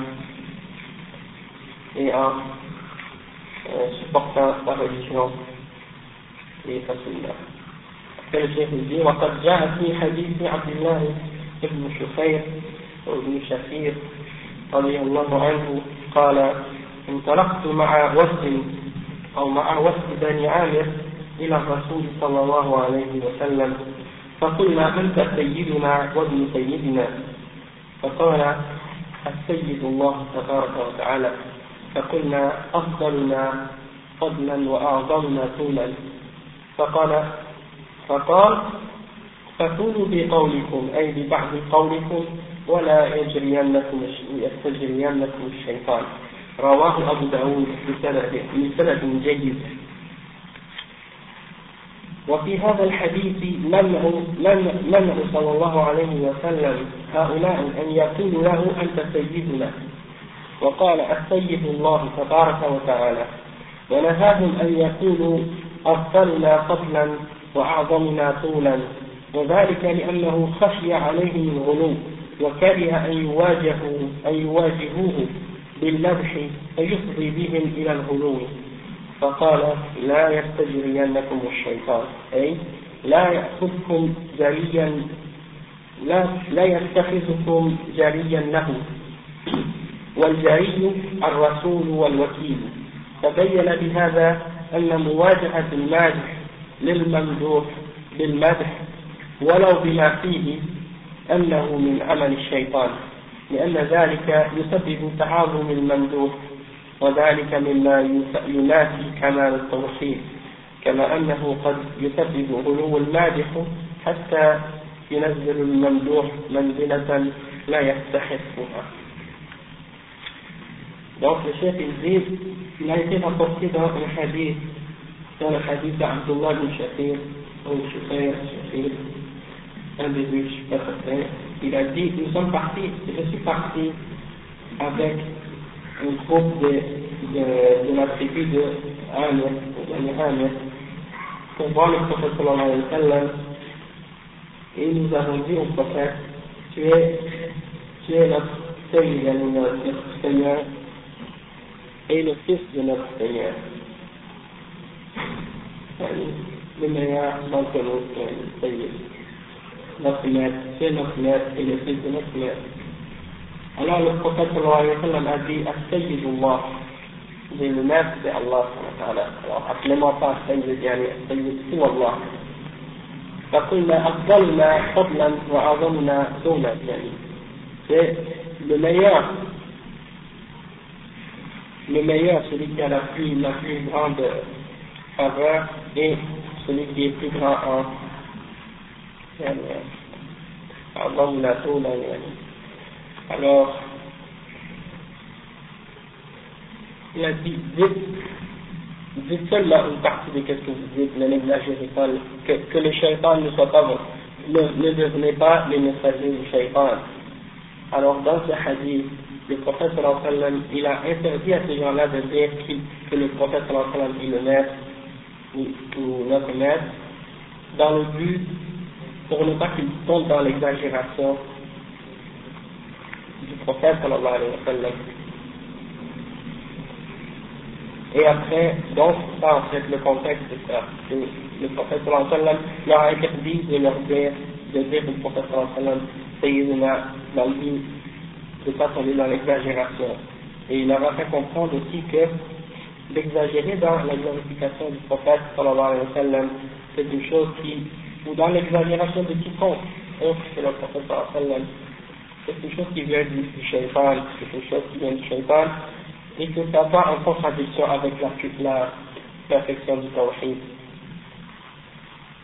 et en euh, supportant sa religion et sa sunna. كالشيخ الدين وقد جاء في حديث عبد الله بن شخير وابن شخير رضي الله عنه قال انطلقت مع وفد أو مع وفد بني عامر إلى الرسول صلى الله عليه وسلم فقلنا أنت سيدنا وابن سيدنا فقال السيد الله تبارك وتعالى فقلنا أفضلنا فضلا وأعظمنا طولا. فقال فقال فكونوا بقولكم أي ببعض قولكم ولا يجرينكم يستجرينكم الشيطان. رواه أبو داود بسند جيد. وفي هذا الحديث منع صلى الله عليه وسلم هؤلاء أن يقولوا له أنت سيدنا. وقال السيد الله تبارك وتعالى ونهاهم أن يقولوا أفضلنا فضلا وأعظمنا طولا وذلك لأنه خشي عليهم الغلو وكره أن يواجهوا أن يواجهوه بالمدح فيفضي بهم إلى الغلو. فقال لا يستجرينكم الشيطان. أي لا يأخذكم جريا لا, لا يتخذكم جريا له. والجري الرسول والوكيل. تبين بهذا أن مواجهة المادح للممدوح بالمدح ولو بما فيه أنه من عمل الشيطان لأن ذلك يسبب تعاظم الممدوح وذلك مما ينافي كمال التوحيد كما أنه قد يسبب غلو المادح حتى ينزل الممدوح منزلة لا يستحقها Donc le chef il dit, il a été rapporté dans un hadith dans le hadith d'Abdullah bin Shafir, ou Shafir, Shafir, un des deux certains, il a dit Nous sommes partis, je suis parti avec un groupe de, de, de la tribu de Amir, de Amir, pour voir le prophète sallallahu alayhi wa sallam, et nous avons dit au prophète Tu es, tu es notre Seigneur, notre Seigneur, et le fils de notre Seigneur. le meilleur d'entre nous, c'est notre maître, c'est notre maître et le fils de notre maître. Alors le prophète sallallahu alayhi wa sallam a dit As-Sayyidullah, c'est le maître c'est Allah Alors appelez-moi pas Sayyid, yani Sayyid c'est Allah. فقلنا أفضلنا فضلا وأعظمنا دولا يعني c'est le meilleur le meilleur, celui qui a la plus, la plus grande faveur, et celui qui est plus grand en alors il a dit dites, seulement une partie de ce que vous dites, ne l'exagérez pas, que, les shaitans ne soient pas ne, ne devenez pas les messagers du shaitan. Alors dans ce hadith, le prophète sallam, il a interdit à ces gens-là de dire que le prophète sallam est le maître ou notre maître, dans le but pour ne pas qu'ils tombent dans l'exagération du prophète sallallahu alayhi wa sallam. Et après, donc, ça en fait le contexte de ça. Le prophète sallallahu alayhi wa leur interdit de leur dire, de dire au prophète sallallahu alayhi wa de dans l'exagération. Et il leur a fait comprendre aussi que d'exagérer dans la glorification du prophète sallallahu c'est une chose qui, ou dans l'exagération de quiconque, autre que le prophète sallallahu c'est une chose qui vient du, du shaitan, c'est une chose qui vient du shaitan, et que ça va en contradiction avec la, la perfection du tawhid.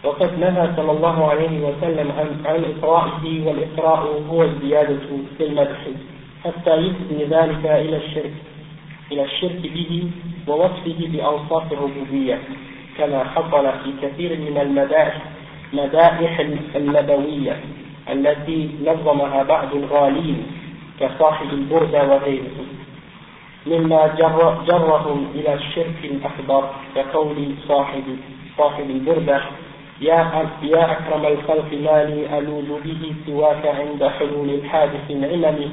وقد نهى صلى الله عليه وسلم عن, عن إقرائه والإقراء هو الزيادة في المدح حتى يفضي ذلك إلى الشرك إلى الشرك به ووصفه بأوصاف الربوبية كما حصل في كثير من المدائح مدائح النبوية التي نظمها بعض الغالين كصاحب البردة وغيره. مما جر جرهم إلى الشرك الأكبر كقول صاحب صاحب البردة يا يا أكرم الخلق ما لي ألوذ به سواك عند حلول الحادث العلم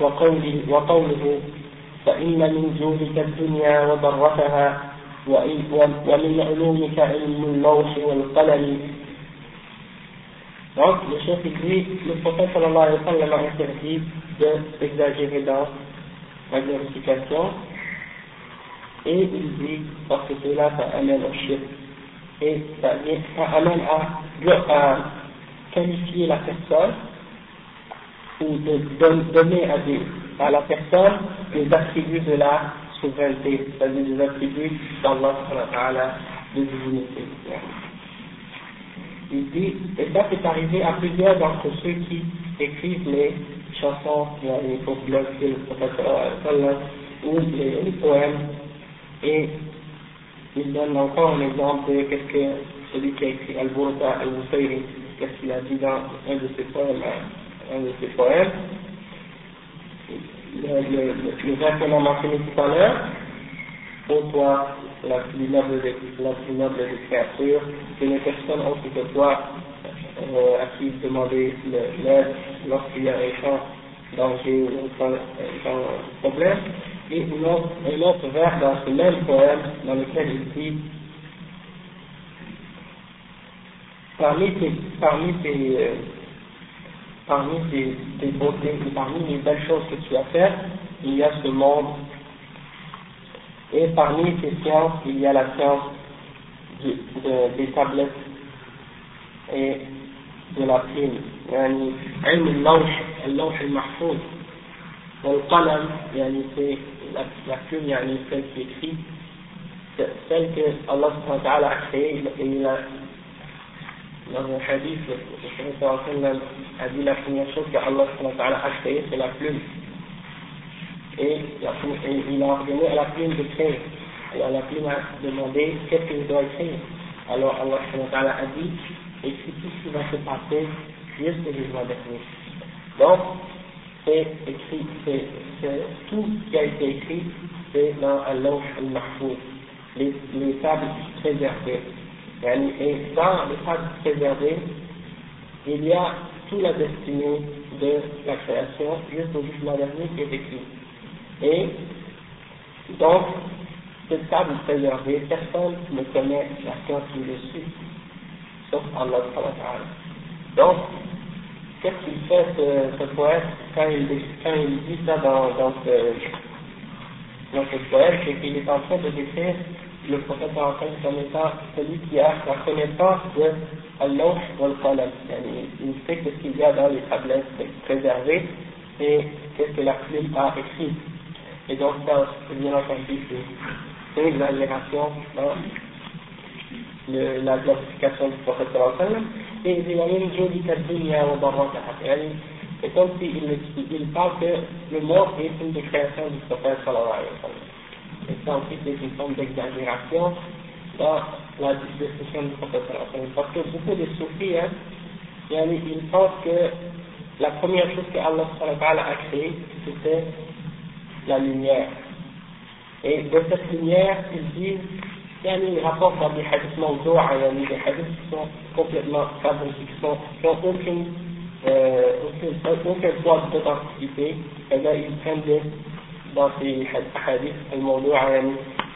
وقوله, وقوله فإن من جودك الدنيا وضرتها ومن علومك علم اللوح والقلم Donc, le chef dit, le prophète sallallahu alayhi wa sallam a interdit de s'exagérer dans la glorification, et il dit, parce que cela, ça amène au shirk, et ça, amène à, à qualifier la personne, ou de, donner à, la personne les attributs de la souveraineté, c'est-à-dire des attributs d'Allah de divinité. Il dit, et ça c'est arrivé à plusieurs d'entre ceux qui écrivent les chansons, les populaires que le prophète ou les, poèmes, et il donne encore un exemple de celui qui a écrit Al-Burda al-Musayri, qu'est-ce qu'il a dit dans un de ses poèmes, un de ses poèmes, le, le, mentionné tout à l'heure, ô toi, la plus noble des, la plus noble des créatures, que les personnes autres que toi, euh, à qui demander l'aide lorsqu'il y a un danger ou un, problème, et un autre, un autre vers dans ce même poème dans lequel il dit parmi tes, euh, beautés parmi les belles choses que tu as faites, il y a ce monde et parmi ces sciences, il y a la science de, de, des tablettes et de la plume. يعني علم اللوح اللوح المحفوظ والقلم يعني c'est la, la plume يعني celle qui écrit celle que Allah subhanahu wa ta'ala a créée et il a dans un hadith le prophète a dit la première chose que Allah subhanahu wa ta'ala a créée c'est la plume et, il a ordonné à la plume d'écrire. Alors la plume a demandé qu'est-ce qu'il doit écrire. Alors Allah a dit écris tout ce qui va se passer jusqu'au jugement dernier. Donc, c'est écrit, c'est, tout ce qui a été écrit, c'est dans Allah al-Mahfouz, les, les tables préservées. Et dans les tables préservées, il y a toute la destinée de la création jusqu'au jugement dernier qui est écrit. Et donc, cette table préservée, personne ne connaît la science dessus, sauf Allah. Donc, qu'est-ce qu'il fait ce, ce poète quand il, dit ça dans, ce, dans ce poème C'est qu'il est en train de décrire le prophète en comme étant celui qui a la connaissance de Allah Il sait ce qu'il y a dans les tablettes préservées et qu'est-ce que la plume a écrit. Et donc ça, bien entendu, c'est une exagération dans la glorification du prophète et il y a une jolie dunya wa barakaha. C'est comme s'il il parle que le monde est une des créations du prophète sallallahu. Et ça c'est une forme d'exagération dans la description du prophète sallallahu. Parce que beaucoup de soufis, hein, ils pensent que la première chose que Allah a créée, c'était la lumière. Et de cette lumière, ils disent, il rapporte dans des hadiths mawdou'a, des hadiths qui sont complètement fabriqués, qui n'ont aucune, euh, aucun, aucun poids d'authenticité, et là ils prennent des, dans ces hadiths, le mawdou'a,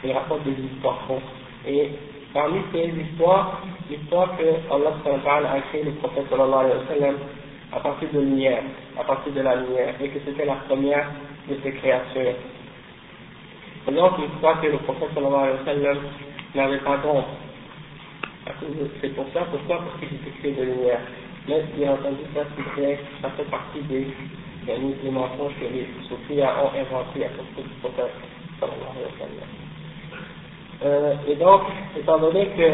ils rapportent des histoires Et parmi ces histoires, l'histoire que Allah a créé le prophète sallallahu alayhi wa sallam, à partir de lumière, à partir de la lumière, et que c'était la première de ses créatures. Et donc, une fois que le prophète sallallahu alayhi wa sallam n'avait pas d'ombre, c'est pour ça, pourquoi? Parce qu'il était de lumière. Mais bien entendu, ça, ça fait partie des, des mensonges que les soufis ont inventés à propos du prophète sallallahu alayhi wa sallam. Euh, et donc, étant donné que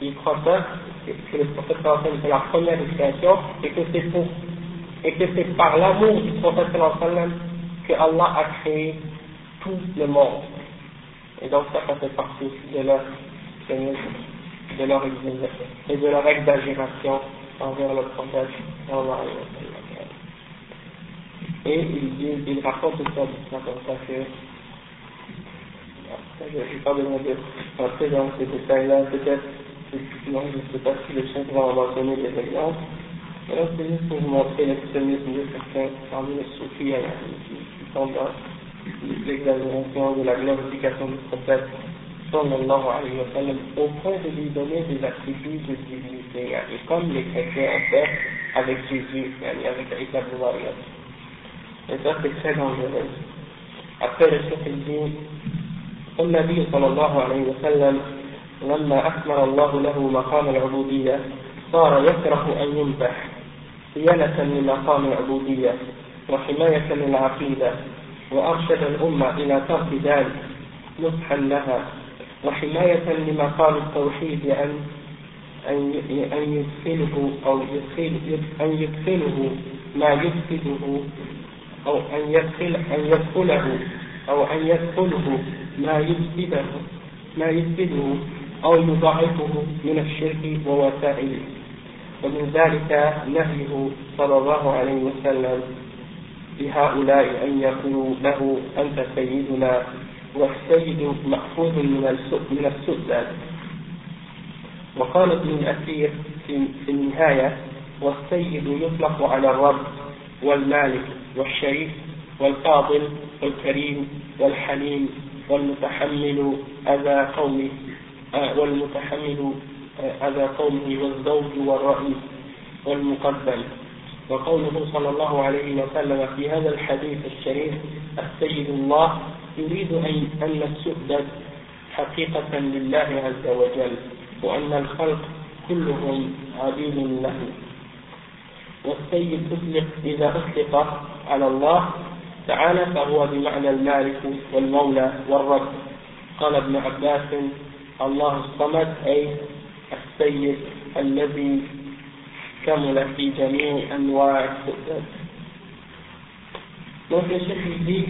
il croit ça, que le prophète sallallahu est la première création, et que c'est pour, et que c'est par l'amour du prophète que Allah a créé tout le monde. Et donc ça, ça fait partie de leur, de leur, et de leur exagération envers le prophète Et il, raconte ça, comme ça que je n'ai pas besoin de rentrer dans ces détails-là, peut-être je ne sais pas si les chefs vont mentionner des exemples. Alors, c'est juste pour vous montrer l'extrémisme de certains parmi les soufis qui sont dans l'exagération de la glorification du prophète sallallahu alayhi wa sallam au point de lui donner des attributs de divinité, et comme les chrétiens ont fait avec Jésus, avec Isa ibn Maryam. Et ça, c'est très dangereux. Après, le chef dit, النبي صلى الله عليه وسلم لما أكمل الله له مقام العبودية صار يكره أن ينبح صيانة لمقام العبودية وحماية للعقيدة وأرشد الأمة إلى ترك ذلك نصحا لها وحماية لمقام التوحيد أن أن يدخله أو يدخل أن يدخله ما يفسده أو أن يدخل أن يدخله أو أن يدخله ما يفسده ما يفسده أو يضاعفه من الشرك ووسائله. ومن ذلك نهيه صلى الله عليه وسلم لهؤلاء أن يقولوا له أنت سيدنا والسيد مأخوذ من من السؤدد وقال ابن الأثير في النهاية والسيد يطلق على الرب والمالك والشريف والفاضل والكريم والحليم والمتحمل أذى قومه آه، والمتحمل أذى قومه والزوج والرئيس والمقبل وقوله صلى الله عليه وسلم في هذا الحديث الشريف السيد الله يريد أن أن السؤدد حقيقة لله عز وجل وأن الخلق كلهم عبيد له. والسيد أطلق إذا أطلق على الله تعالى فهو بمعنى المالك والمولى والرب. قال ابن عباس الله الصمد أي السيد الذي كمل في جميع أنواع السؤدد Donc le chef il dit,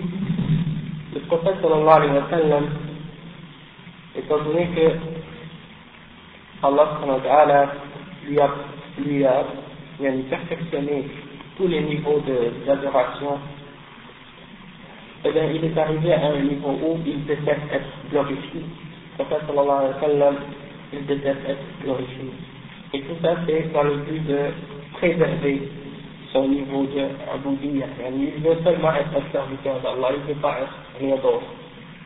le prophète sallallahu alayhi wa sallam, étant donné que Allah subhanahu wa ta'ala lui a, lui a, lui a perfectionné tous les niveaux d'adoration, eh bien il est arrivé à un niveau où il peut être glorifié prophète sallallahu alayhi wa sallam, il déteste être glorifié. Et tout ça, c'est dans le but de préserver son niveau de aboudiya. Il veut seulement être un serviteur d'Allah, il ne veut pas être rien d'autre.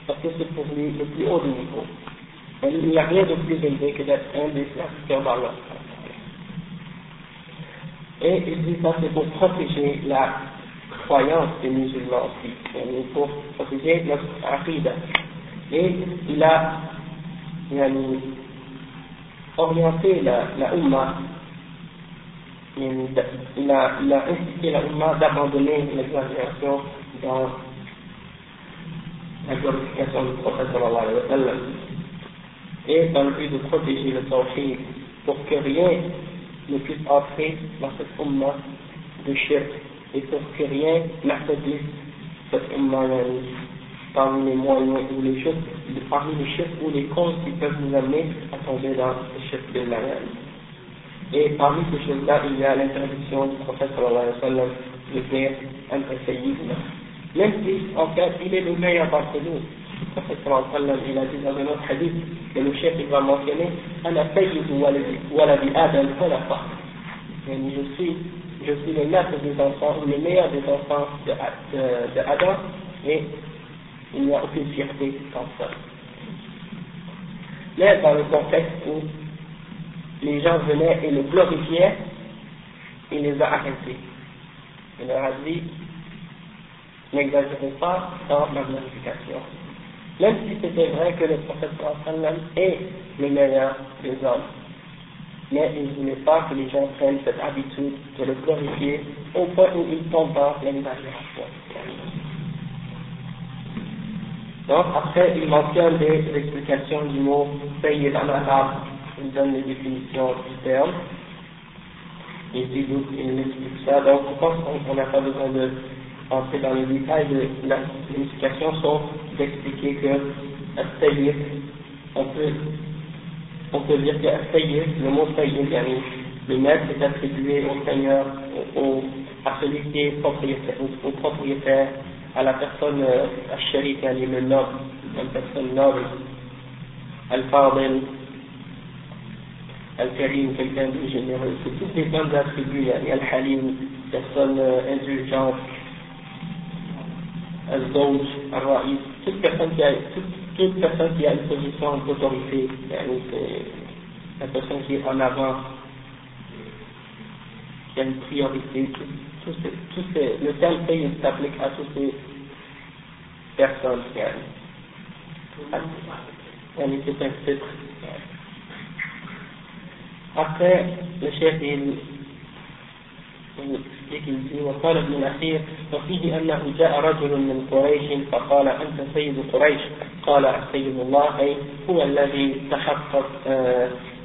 Parce que c'est pour lui le plus haut niveau. Il n'y a rien de plus élevé que d'être un des serviteurs d'Allah. Et il dit ça, c'est pour protéger la croyance des musulmans aussi, pour protéger notre aqidah. Et il a, orienter la, la Ummah, il a, il a incité la Ummah d'abandonner l'exagération dans la glorification du prophète sallallahu et dans le but de protéger le tawhid, pour que rien ne puisse entrer dans cette umma de shirk, et pour que rien n'affaiblisse cette umma parmi les moyens ou les choses, parmi les shirk ou les causes qui peuvent nous amener à tomber dans le shirk de la Et parmi ces choses-là, il y a l'interdiction du prophète sallallahu alayhi wa sallam de dire un Même si, en fait, il est le meilleur d'entre nous. Le prophète sallallahu alayhi wa sallam, il a dit dans un autre hadith, que le chef il va mentionner, Ana sayyidu waladi Adam khalafa. Je suis, je suis le maître des enfants, ou le meilleur des enfants de, de, de Adam, et a aucune fierté dans ça. Mais dans le contexte où les gens venaient et le glorifiaient, il les a arrêtés. Il leur a dit, n'exagérez pas dans ma glorification. Même si c'était vrai que le prophète est le meilleur des hommes. Mais il ne voulait pas que les gens prennent cette habitude de le glorifier au point où ils tombent dans l'exagération. Donc, après, il mentionne des explications du mot Sayyid en arabe. Il donne les définitions du terme. Dit donc, il explique ça. Donc, je pense qu'on n'a pas besoin de entrer dans les détails de la signification, sauf d'expliquer que Sayyid, on peut, on peut dire que Sayyid, le mot Sayyid, le maître est attribué au Seigneur, au, à celui qui est propriétaire, au propriétaire à la personne al-sharif, le noble, une personne noble, al-fadil, al-karim, quelqu'un de généreux. C'est tous les bonnes attributs, al-halim, personne indulgente, al-zawj, al-ra'is, toute personne qui a, toute, toute personne qui a une position d'autorité, la personne qui est en avant, qui a une priorité, tous ces, tous ces, le terme pays s'applique à toutes ces personnes. Yani c'est un titre. Après, le chef il وقال ابن الأخير وفيه أنه جاء رجل من قريش فقال أنت سيد قريش قال سيد الله أي هو الذي تحقق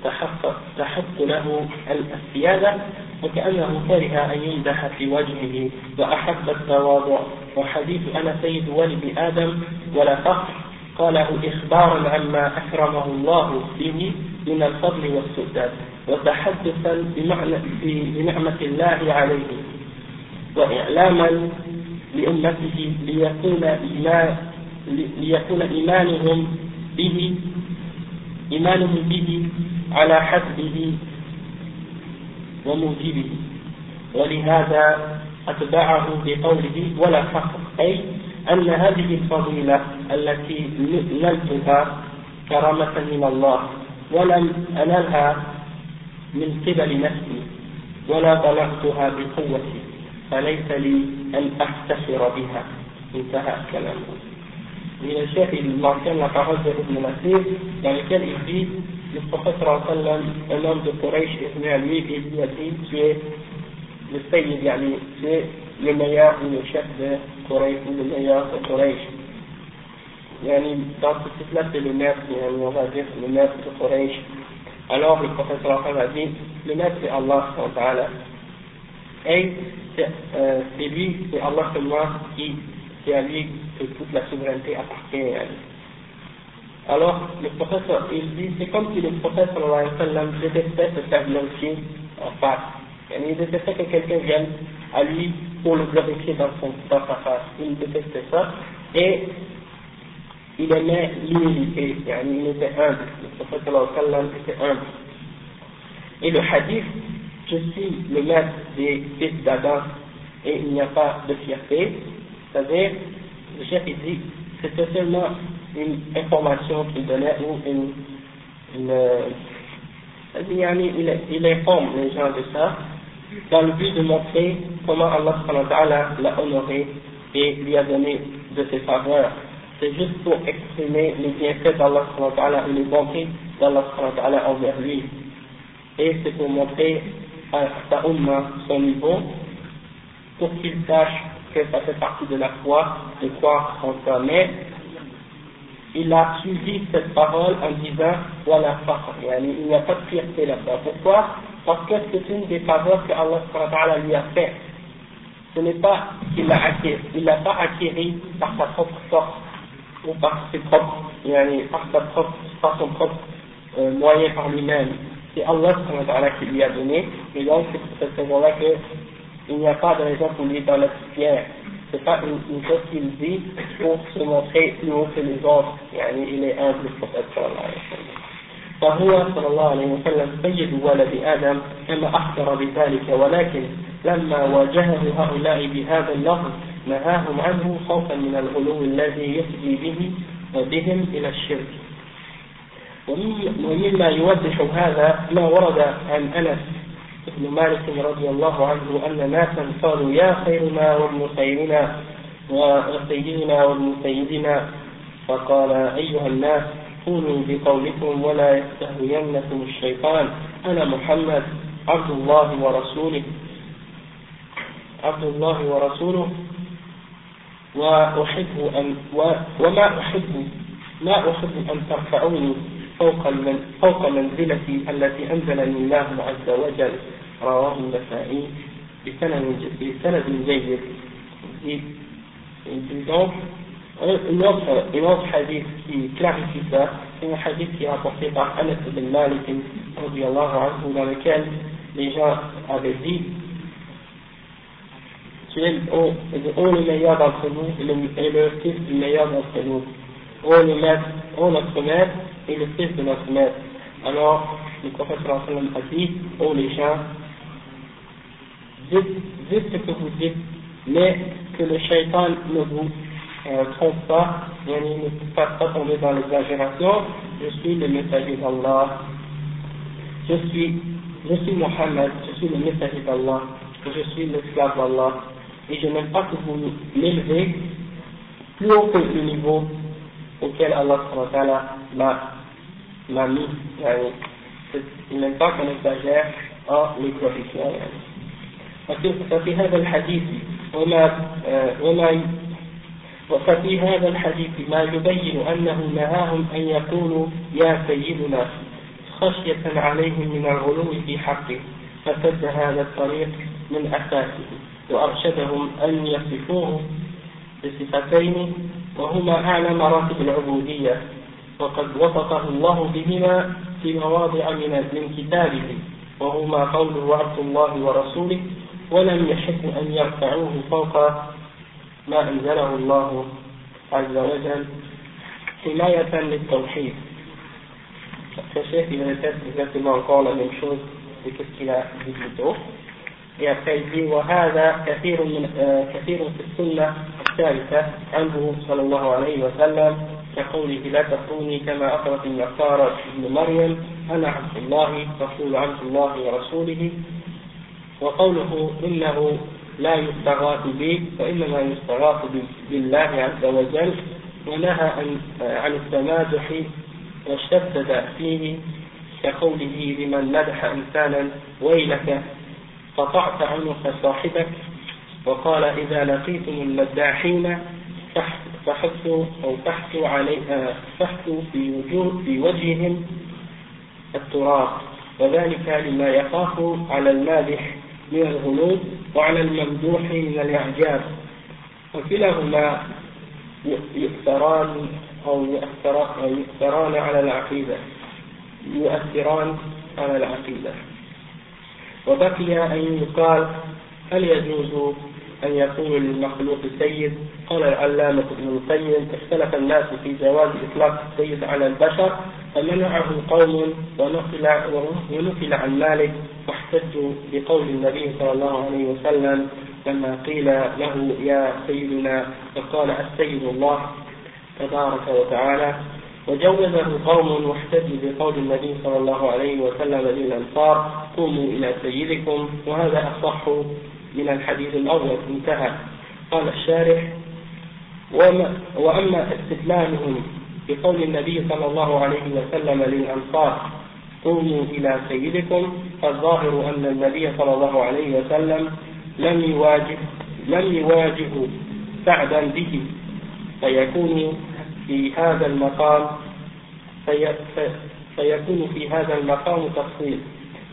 تحقق تحق له السيادة وكأنه كره أن يمدح في وجهه وأحب التواضع. وحديث أنا سيد ولد آدم ولا فخر قاله إخبارا عما أكرمه الله به من الفضل والسداد. وتحدثا بنعمة الله عليه. وإعلاما لأمته ليكون ليكون إيمانهم به إيمانهم به على حسبه وموجبه ولهذا أتبعه بقوله ولا فخر أي أن هذه الفضيلة التي نلتها كرامة من الله ولم أنلها من قبل نفسي ولا بلغتها بقوتي فليس لي أن أفتخر بها. انتهى كلامه. من الشيخ المعتمد parole de Ibn Nasir dans lequel il dit le prophète sallam, un homme de Quraysh est venu à lui et lui a dit tu es le Sayyid, yani, tu es le meilleur ou le chef de Quraysh ou le meilleur de Quraysh. Yani, dans ce titre-là, c'est le maître, yani, on va dire le maître de Quraysh. Alors le prophète sallam a dit le maître c'est Allah. Et euh, c'est lui, c'est Allah seulement qui, c'est à lui que toute la souveraineté appartient. Yani. Alors, le professeur, il dit, c'est comme si le prophète sallallahu alayhi wa sallam détestait se faire glorifier en face. Il détestait que quelqu'un vienne à lui pour le glorifier dans, son, dans sa face. Il détestait ça. Et il aimait l'humilité. Il était humble. Le prophète sallallahu alayhi wa était humble. Et le hadith, je suis le maître des fils d'Adam et il n'y a pas de fierté. C'est-à-dire, le chef dit, c'était seulement une information qu'il donnait ou une, une il, il informe les gens de ça dans le but de montrer comment Allah l'a honoré et lui a donné de ses faveurs. C'est juste pour exprimer les bienfaits d'Allah et les bontés d'Allah envers lui. Et c'est pour montrer à sa son niveau pour qu'il sache que ça fait partie de la foi de croire en ça. Mais il a suivi cette parole en disant voilà il n'y a pas de fierté là-bas. Pourquoi? Parce que c'est une des faveurs que Allah lui a fait. Ce n'est pas qu'il l'a acquis, il l'a pas acquis par sa propre force ou par ses propres, par par son propre euh, moyen par lui-même. C'est Allah qui lui a donné, et donc c'est pour cette raison-là qu'il n'y a pas de raison pour lui dans la fier c'est pas une, une chose qu'il dit pour se montrer plus haut que les autres. يعني il est humble le prophète صلى الله عليه وسلم فهو صلى الله عليه وسلم سيد ولد آدم كما أخبر بذلك ولكن لما واجهه هؤلاء بهذا اللفظ نهاهم عنه خوفا من الغلو الذي يفضي به بهم إلى الشرك ومما يوضح هذا ما ورد عن أنس ابن مالك رضي الله عنه أن ناسا قالوا يا خيرنا وابن خيرنا وسيدنا وابن سيدنا. فقال أيها الناس قولوا بقولكم ولا يستهوينكم الشيطان. أنا محمد عبد الله ورسوله. عبد الله ورسوله. وأحب أن وما أحب ما أحب أن ترفعوني فوق فوق منزلتي التي أنزلني الله عز وجل. رواه النسائي بسند بسند جيد donc une autre, une autre hadith qui clarifie ça, c'est un hadith qui est rapporté par Anas ibn Malik dans lequel les gens avaient dit tu es ô, le meilleur d'entre nous et le, et le fils du meilleur d'entre nous. Ô, le maître, ô notre maître et le fils de notre maître. Alors, le prophète a dit, ô les gens, dites, ce que vous dites, mais que le shaitan ne vous euh, trompe pas, et ne vous fasse pas tomber dans l'exagération. Je suis le messager d'Allah. Je suis, je suis Mohammed, je suis le messager d'Allah. Je suis l'esclave d'Allah. Et je n'aime pas que vous m'élevez plus haut que le niveau auquel Allah m'a mis. Il n'aime pas qu'on exagère en les glorifiant. ففي هذا الحديث وما وما وفي هذا الحديث ما يبين أنه نهاهم أن يقولوا يا سيدنا خشية عليهم من الغلو في حقه فسد هذا الطريق من أساسه وأرشدهم أن يصفوه بصفتين وهما أعلى مراتب العبودية وقد وصفه الله بهما في مواضع من كتابه وهما قوله عبد الله ورسوله ولم يحب أن يرفعوه فوق ما أنزله الله عز وجل حماية للتوحيد فالشيخ répète exactement encore la même chose que ce qu'il a dit plus tôt. Et après il dit وهذا كثير من كثير في السنة الثالثة عنه صلى الله عليه وسلم كقوله لا تكوني كما أخرت النصارى ابن مريم أنا عبد الله رسول عبد الله ورسوله وقوله إنه لا يستغاث به وإنما يستغاث بالله عز وجل ونهى عن التمادح واشتدد فيه كقوله لمن مدح إنسانا ويلك قطعت عنق صاحبك وقال إذا لقيتم المداحين فحثوا أو فحثوا علي فحثوا في وجوه في وجههم التراب وذلك لما يخاف على المادح من الغلو وعلى الممدوح من الإعجاب. وكلاهما يؤثران أو يؤثران على العقيدة. يؤثران على العقيدة. وبقي أن يقال هل يجوز أن يكون للمخلوق سيد. قال العلامة ابن القيم اختلف الناس في جواز إطلاق السيد على البشر فمنعه قوم ونقل ونقل عن مالك واحتجوا بقول النبي صلى الله عليه وسلم لما قيل له يا سيدنا فقال السيد الله تبارك وتعالى وجوزه قوم واحتجوا بقول النبي صلى الله عليه وسلم للأنصار قوموا إلى سيدكم وهذا أصح من الحديث الأول انتهى. قال الشارح وما وأما استدلالهم بقول النبي صلى الله عليه وسلم للأنصار قوموا إلى سيدكم فالظاهر أن النبي صلى الله عليه وسلم لم يواجه لم يواجه سعدا به. فيكون في هذا المقام في فيكون في هذا المقام تفصيل.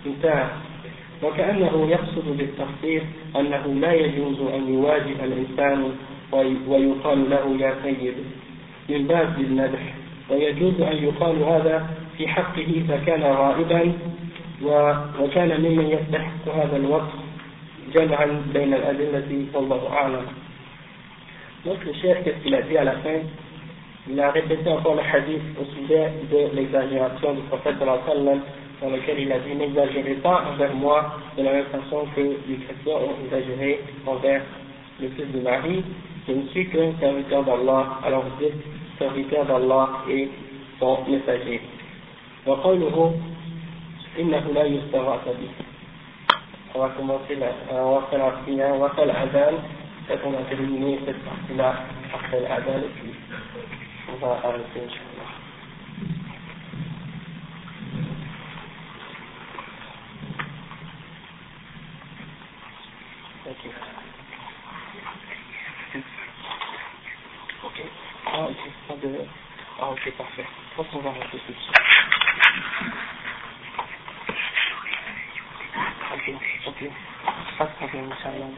انتهى. وكأنه يقصد بالتفصيل أنه لا يجوز أن يواجه الإنسان ويقال له يا سيد من باب المدح ويجوز أن يقال هذا في حقه إذا كان غائبا وكان ممن يستحق هذا الوصف جمعا بين الأدلة والله أعلم. Donc le chef, qu'est-ce qu'il a dit à la fin? Il a répété encore le hadith au sujet de l'exagération du prophète de la sallam dans lequel il a dit n'exagérez pas envers moi de la même façon que les chrétiens ont exagéré envers le fils de Marie. Je ne suis qu'un serviteur d'Allah, alors vous dites serviteur d'Allah et son messager. وقوله إنه لا يستغاث به. On va commencer là, on va faire la prière, on va faire l'adhan, et on va terminer cette partie-là après l'adhan et puis on va arrêter, Inch'Allah. Ok. Ok. Ah, ok, pas de... Ah, ok, parfait. Je pense qu'on va arrêter tout. Ok, ok. Pas de problème, Inch'Allah.